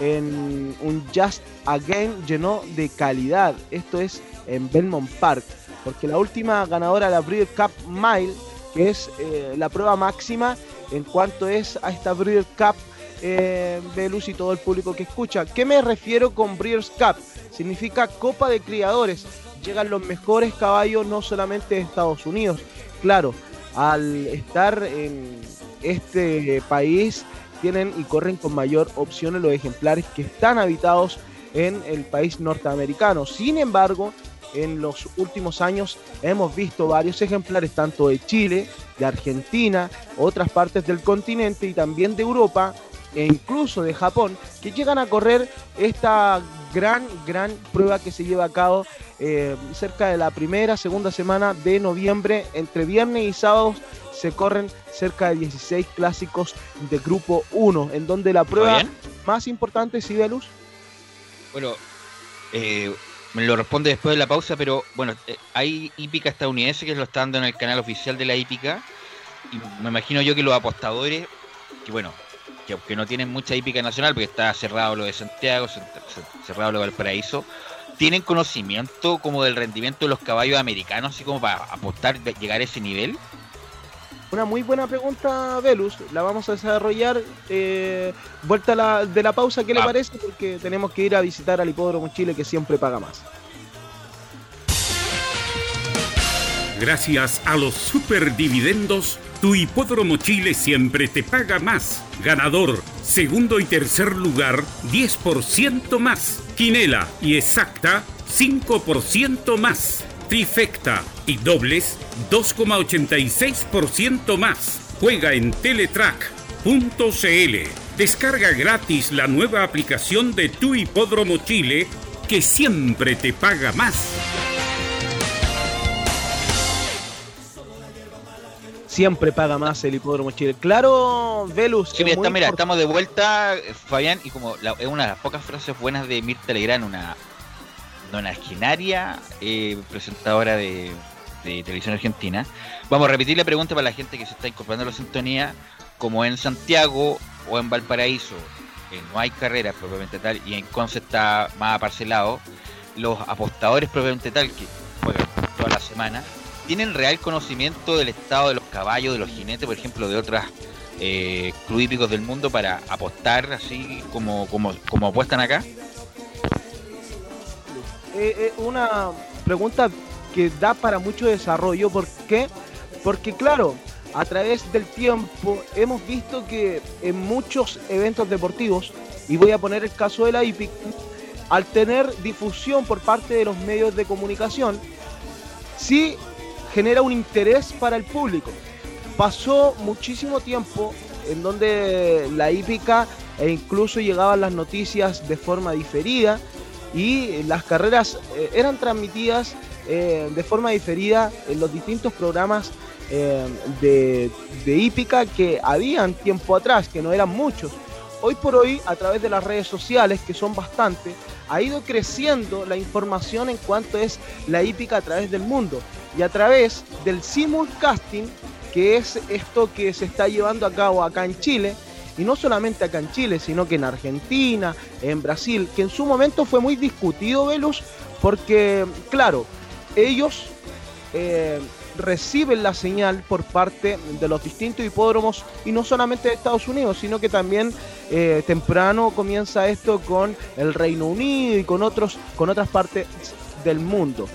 en un Just Again llenó de calidad. Esto es en Belmont Park. Porque la última ganadora de la Breeder Cup Mile, que es eh, la prueba máxima en cuanto es a esta Breeder Cup eh, Velus y todo el público que escucha. ¿Qué me refiero con Breeders' Cup? Significa Copa de Criadores. Llegan los mejores caballos no solamente de Estados Unidos. Claro, al estar en este país tienen y corren con mayor opciones los ejemplares que están habitados en el país norteamericano. Sin embargo, en los últimos años hemos visto varios ejemplares tanto de Chile, de Argentina, otras partes del continente y también de Europa e incluso de Japón que llegan a correr esta gran, gran prueba que se lleva a cabo eh, cerca de la primera, segunda semana de noviembre, entre viernes y sábados se corren cerca de 16 clásicos de grupo 1, en donde la prueba más importante, Sibelus, Bueno, eh, me lo responde después de la pausa, pero bueno, eh, hay hípica estadounidense que lo está dando en el canal oficial de la hípica. Y me imagino yo que los apostadores, que bueno, que aunque no tienen mucha hípica nacional, porque está cerrado lo de Santiago, cer- cer- cerrado lo de Valparaíso, tienen conocimiento como del rendimiento de los caballos americanos, así como para apostar, llegar a ese nivel. Una muy buena pregunta, Velus. La vamos a desarrollar eh, vuelta a la- de la pausa. ¿Qué le Ah. parece? Porque tenemos que ir a visitar al Hipódromo Chile, que siempre paga más. Gracias a los superdividendos, tu hipódromo Chile siempre te paga más. Ganador, segundo y tercer lugar, 10% más. Quinela y exacta, 5% más. Trifecta y dobles, 2,86% más. Juega en teletrack.cl. Descarga gratis la nueva aplicación de tu hipódromo Chile que siempre te paga más. Siempre paga más el Hipódromo Chile. Claro, Velus. Sí, es mira, está- estamos de vuelta, Fabián, y como la- es una de las pocas frases buenas de Mirta Legrand, una nonagenaria eh, presentadora de, televisión argentina. Vamos a repetir la pregunta para la gente que se está incorporando a la sintonía. Como en Santiago o en Valparaíso eh, no hay carreras propiamente tal y en Conce está más aparcelado, los apostadores propiamente tal que juegan toda la semana tienen real conocimiento del estado de los caballos, de los jinetes, por ejemplo, de otras eh, club hípicos del mundo para apostar así como, como, como apuestan acá? Eh, eh, una pregunta que da para mucho desarrollo. ¿Por qué? Porque claro, a través del tiempo hemos visto que en muchos eventos deportivos, y voy a poner el caso de la hípica, al tener difusión por parte de los medios de comunicación, sí genera un interés para el público. Pasó muchísimo tiempo en donde la hípica e incluso llegaban las noticias de forma diferida y las carreras eh, eran transmitidas eh, de forma diferida en los distintos programas eh, de, de hípica que habían tiempo atrás, que no eran muchos. Hoy por hoy, a través de las redes sociales, que son bastante, ha ido creciendo la información en cuanto es la hípica a través del mundo y a través del simulcasting, que es esto que se está llevando a cabo acá en Chile, y no solamente acá en Chile, sino que en Argentina, en Brasil, que en su momento fue muy discutido, Velus, porque, claro, ellos eh, reciben la señal por parte de los distintos hipódromos y no solamente de Estados Unidos, sino que también eh, temprano comienza esto con el Reino Unido y con otros, con otras partes del mundo.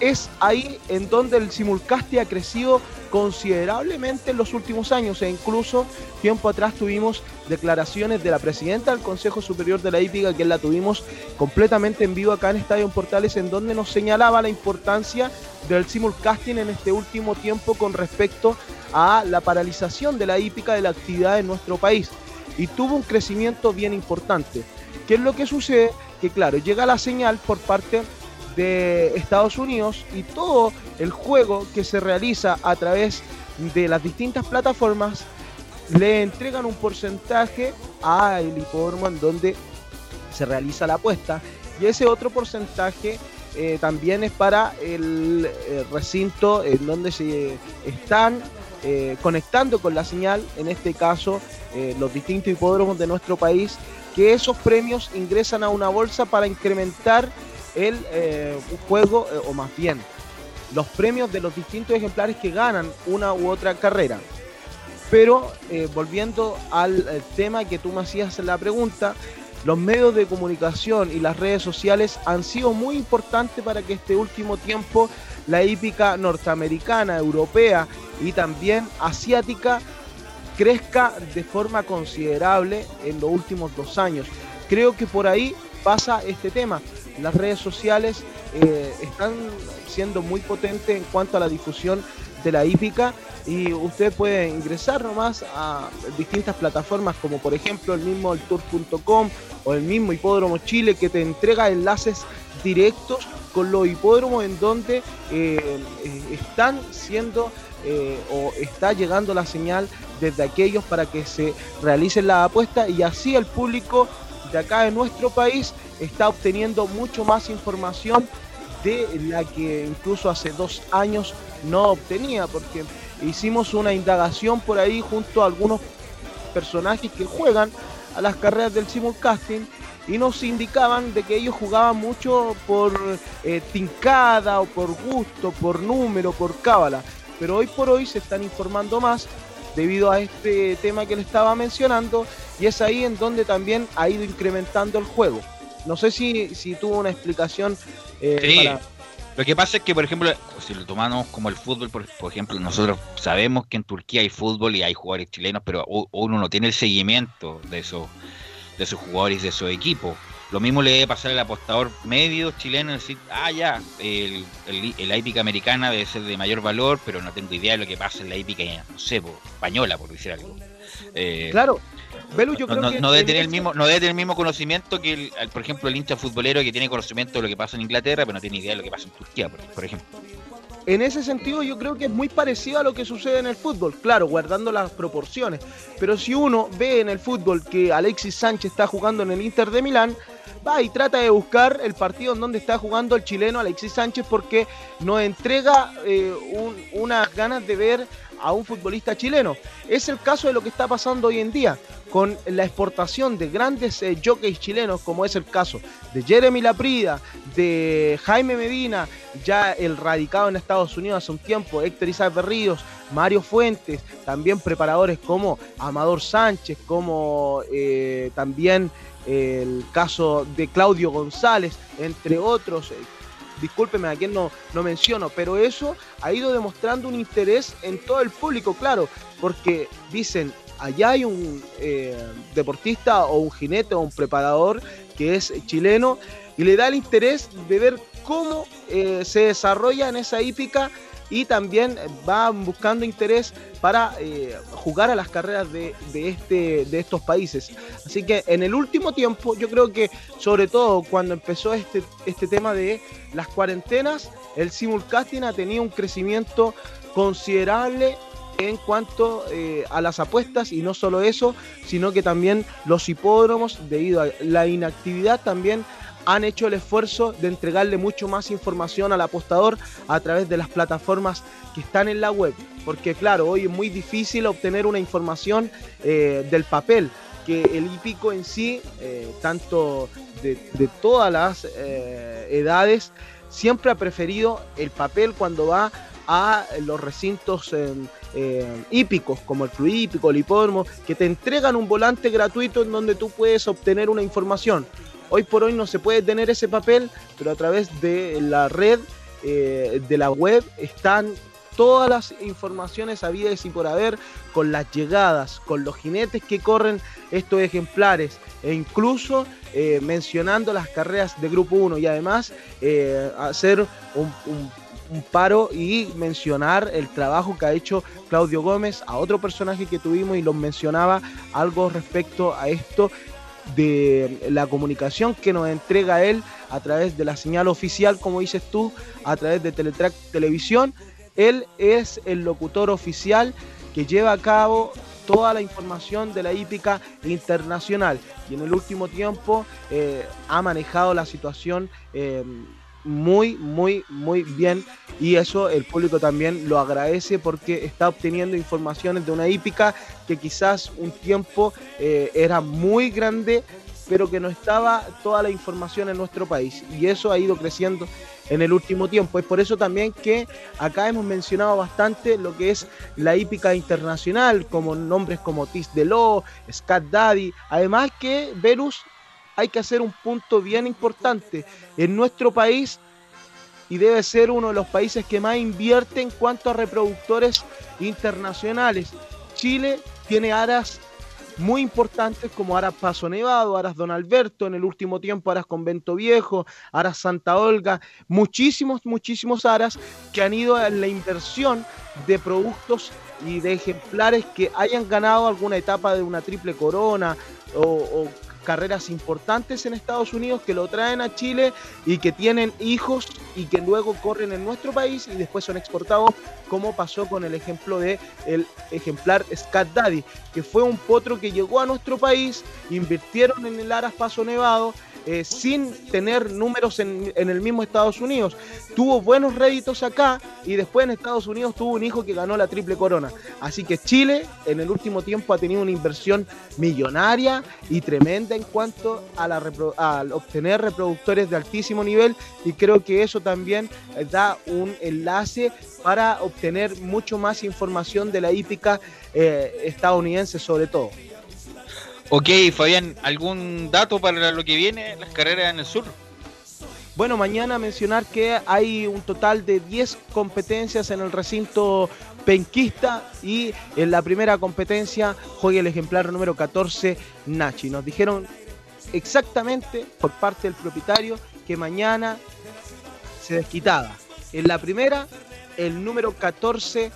Es ahí en donde el simulcasting ha crecido considerablemente en los últimos años e incluso tiempo atrás tuvimos declaraciones de la presidenta del Consejo Superior de la Hípica, que la tuvimos completamente en vivo acá en Estadio Portales, en donde nos señalaba la importancia del simulcasting en este último tiempo con respecto a la paralización de la hípica de la actividad en nuestro país. Y tuvo un crecimiento bien importante. ¿Qué es lo que sucede? Que claro, llega la señal por parte de Estados Unidos y todo el juego que se realiza a través de las distintas plataformas le entregan un porcentaje a el hipódromo en donde se realiza la apuesta. Y ese otro porcentaje eh, también es para el, eh, recinto en donde se están eh, conectando con la señal, en este caso los distintos hipódromos de nuestro país, que esos premios ingresan a una bolsa para incrementar el juego, o más bien los premios de los distintos ejemplares que ganan una u otra carrera. Pero volviendo al tema que tú me hacías la pregunta, los medios de comunicación y las redes sociales han sido muy importantes para que este último tiempo la hípica norteamericana, europea y también asiática crezca de forma considerable en los últimos dos años. Creo que por ahí pasa este tema. Las redes sociales eh, están siendo muy potentes en cuanto a la difusión de la hípica y usted puede ingresar nomás a distintas plataformas como por ejemplo el mismo el tour.com o el mismo Hipódromo Chile que te entrega enlaces directos con los hipódromos en donde eh, eh, están siendo o está llegando la señal desde aquellos para que se realicen la apuesta y así el público de acá de nuestro país está obteniendo mucho más información de la que incluso hace dos años no obtenía, porque hicimos una indagación por ahí junto a algunos personajes que juegan a las carreras del simulcasting y nos indicaban de que ellos jugaban mucho por eh, tincada o por gusto, por número, por cábala. Pero hoy por hoy se están informando más debido a este tema que le estaba mencionando y es ahí en donde también ha ido incrementando el juego. No sé si, si tuvo una explicación eh, para lo que pasa es que, por ejemplo, si lo tomamos como el fútbol, por, ejemplo, nosotros sabemos que en Turquía hay fútbol y hay jugadores chilenos, pero uno no tiene el seguimiento de esos, de esos jugadores, de esos equipos. Lo mismo le debe pasar al apostador medio chileno, decir, ah, ya, el, el, la hípica americana debe ser de mayor valor, pero no tengo idea de lo que pasa en la hípica, no sé, española, por decir algo. Eh, claro, no, debe tener el mismo, no debe tener el mismo conocimiento que, el, por ejemplo, el hincha futbolero que tiene conocimiento de lo que pasa en Inglaterra, pero no tiene idea de lo que pasa en Turquía, por, ejemplo. En ese sentido yo creo que es muy parecido a lo que sucede en el fútbol, claro, guardando las proporciones. Pero si uno ve en el fútbol que Alexis Sánchez está jugando en el Inter de Milán, va y trata de buscar el partido en donde está jugando el chileno Alexis Sánchez porque nos entrega eh, unas ganas de ver a un futbolista chileno. Es el caso de lo que está pasando hoy en día con la exportación de grandes eh, jockeys chilenos, como es el caso de Jeremy Laprida, de Jaime Medina, ya el radicado en Estados Unidos hace un tiempo, Héctor Isaac Berríos, Mario Fuentes, también preparadores como Amador Sánchez, como eh, también el caso de Claudio González, entre otros, discúlpeme a quien no, no menciono, pero eso ha ido demostrando un interés en todo el público, claro, porque dicen, allá hay un eh, deportista o un jinete o un preparador que es chileno y le da el interés de ver cómo eh, se desarrolla en esa hípica y también van buscando interés para eh, jugar a las carreras de, de, este, de estos países. Así que en el último tiempo, yo creo que sobre todo cuando empezó este, este tema de las cuarentenas, el simulcasting ha tenido un crecimiento considerable en cuanto eh, a las apuestas y no solo eso, sino que también los hipódromos, debido a la inactividad, también han hecho el esfuerzo de entregarle mucho más información al apostador a través de las plataformas que están en la web. Porque claro, hoy es muy difícil obtener una información eh, del papel, que el hípico en sí, eh, tanto de, todas las eh, edades, siempre ha preferido el papel cuando va a los recintos hípicos como el club hípico, el hipódromo, que te entregan un volante gratuito en donde tú puedes obtener una información. Hoy por hoy no se puede tener ese papel, pero a través de la red, eh, de la web, están todas las informaciones habidas y por haber, con las llegadas, con los jinetes que corren estos ejemplares, e incluso eh, mencionando las carreras de Grupo 1 y además eh, hacer un, un, un, paro y mencionar el trabajo que ha hecho Claudio Gómez a otro personaje que tuvimos y los mencionaba algo respecto a esto de la comunicación que nos entrega él a través de la señal oficial, como dices tú, a través de Teletrack Televisión. Él es el locutor oficial que lleva a cabo toda la información de la hípica internacional y en el último tiempo eh, ha manejado la situación eh, muy, muy, muy bien y eso el público también lo agradece porque está obteniendo informaciones de una hípica que quizás un tiempo eh, era muy grande pero que no estaba toda la información en nuestro país y eso ha ido creciendo en el último tiempo. Es por eso también que acá hemos mencionado bastante lo que es la hípica internacional, como nombres como Tis Delo, Scat Daddy. Además que Verus hay que hacer un punto bien importante. En nuestro país, y debe ser uno de los países que más invierte en cuanto a reproductores internacionales, Chile tiene aras muy importantes como Aras Paso Nevado, Aras Don Alberto, en el último tiempo Aras Convento Viejo, Aras Santa Olga, muchísimos, muchísimos Aras que han ido en la inversión de productos y de ejemplares que hayan ganado alguna etapa de una triple corona o carreras importantes en Estados Unidos que lo traen a Chile y que tienen hijos y que luego corren en nuestro país y después son exportados, como pasó con el ejemplo de el ejemplar Scat Daddy, que fue un potro que llegó a nuestro país, invirtieron en el Aras Paso Nevado, eh, sin tener números en, el mismo Estados Unidos. Tuvo buenos réditos acá y después en Estados Unidos tuvo un hijo que ganó la triple corona. Así que Chile en el último tiempo ha tenido una inversión millonaria y tremenda en cuanto a, la obtener reproductores de altísimo nivel y creo que eso también da un enlace para obtener mucho más información de la hípica eh, estadounidense sobre todo. Ok, Fabián, ¿algún dato para lo que viene, las carreras en el sur? Bueno, mañana mencionar que hay un total de 10 competencias en el recinto penquista y en la primera competencia juega el ejemplar número 14 Nachi. Nos dijeron exactamente por parte del propietario que mañana se desquitaba. En la primera, el número 14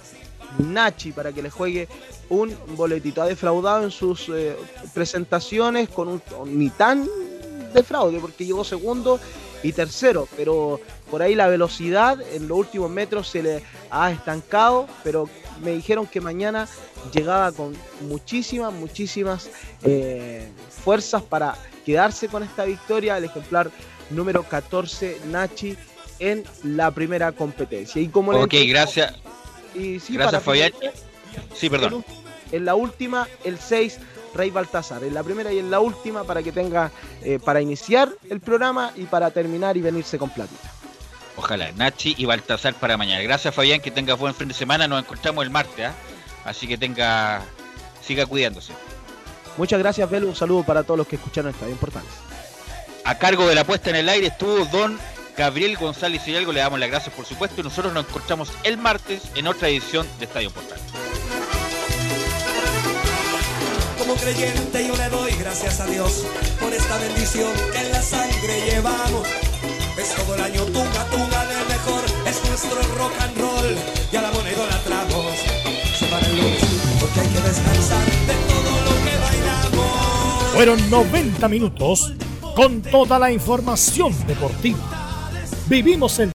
Nachi para que le juegue un boletito. Ha defraudado en sus eh, presentaciones con un, ni tan de fraude porque llegó segundo y tercero, pero por ahí la velocidad en los últimos metros se le ha estancado, pero me dijeron que mañana llegaba con muchísimas, muchísimas eh, fuerzas para quedarse con esta victoria, el ejemplar número 14 Nachi en la primera competencia. Y como ok, gracias. Y sí, gracias Fabián. Sí, perdón. En la última, el 6, Rey Baltasar. En la primera y en la última para que tenga, eh, para iniciar el programa y para terminar y venirse con platita. Ojalá, Nachi y Baltasar para mañana. Gracias Fabián, que tenga buen fin de semana. Nos encontramos el martes, ¿eh? así que tenga, siga cuidándose. Muchas gracias, Belu. Un saludo para todos los que escucharon Estadio Importante. A cargo de la puesta en el aire estuvo Don Gabriel González y algo. Le damos las gracias, por supuesto. Y nosotros nos encontramos el martes en otra edición de Estadio Importante. Como creyente yo le doy gracias a Dios por esta bendición que en la sangre llevamos. Es todo el año tunga, tunga de mejor es nuestro rock and roll. Y a la mona idolatramos. Se para el lunes porque hay que descansar de todo lo que bailamos. Fueron 90 minutos con toda la información deportiva. Vivimos el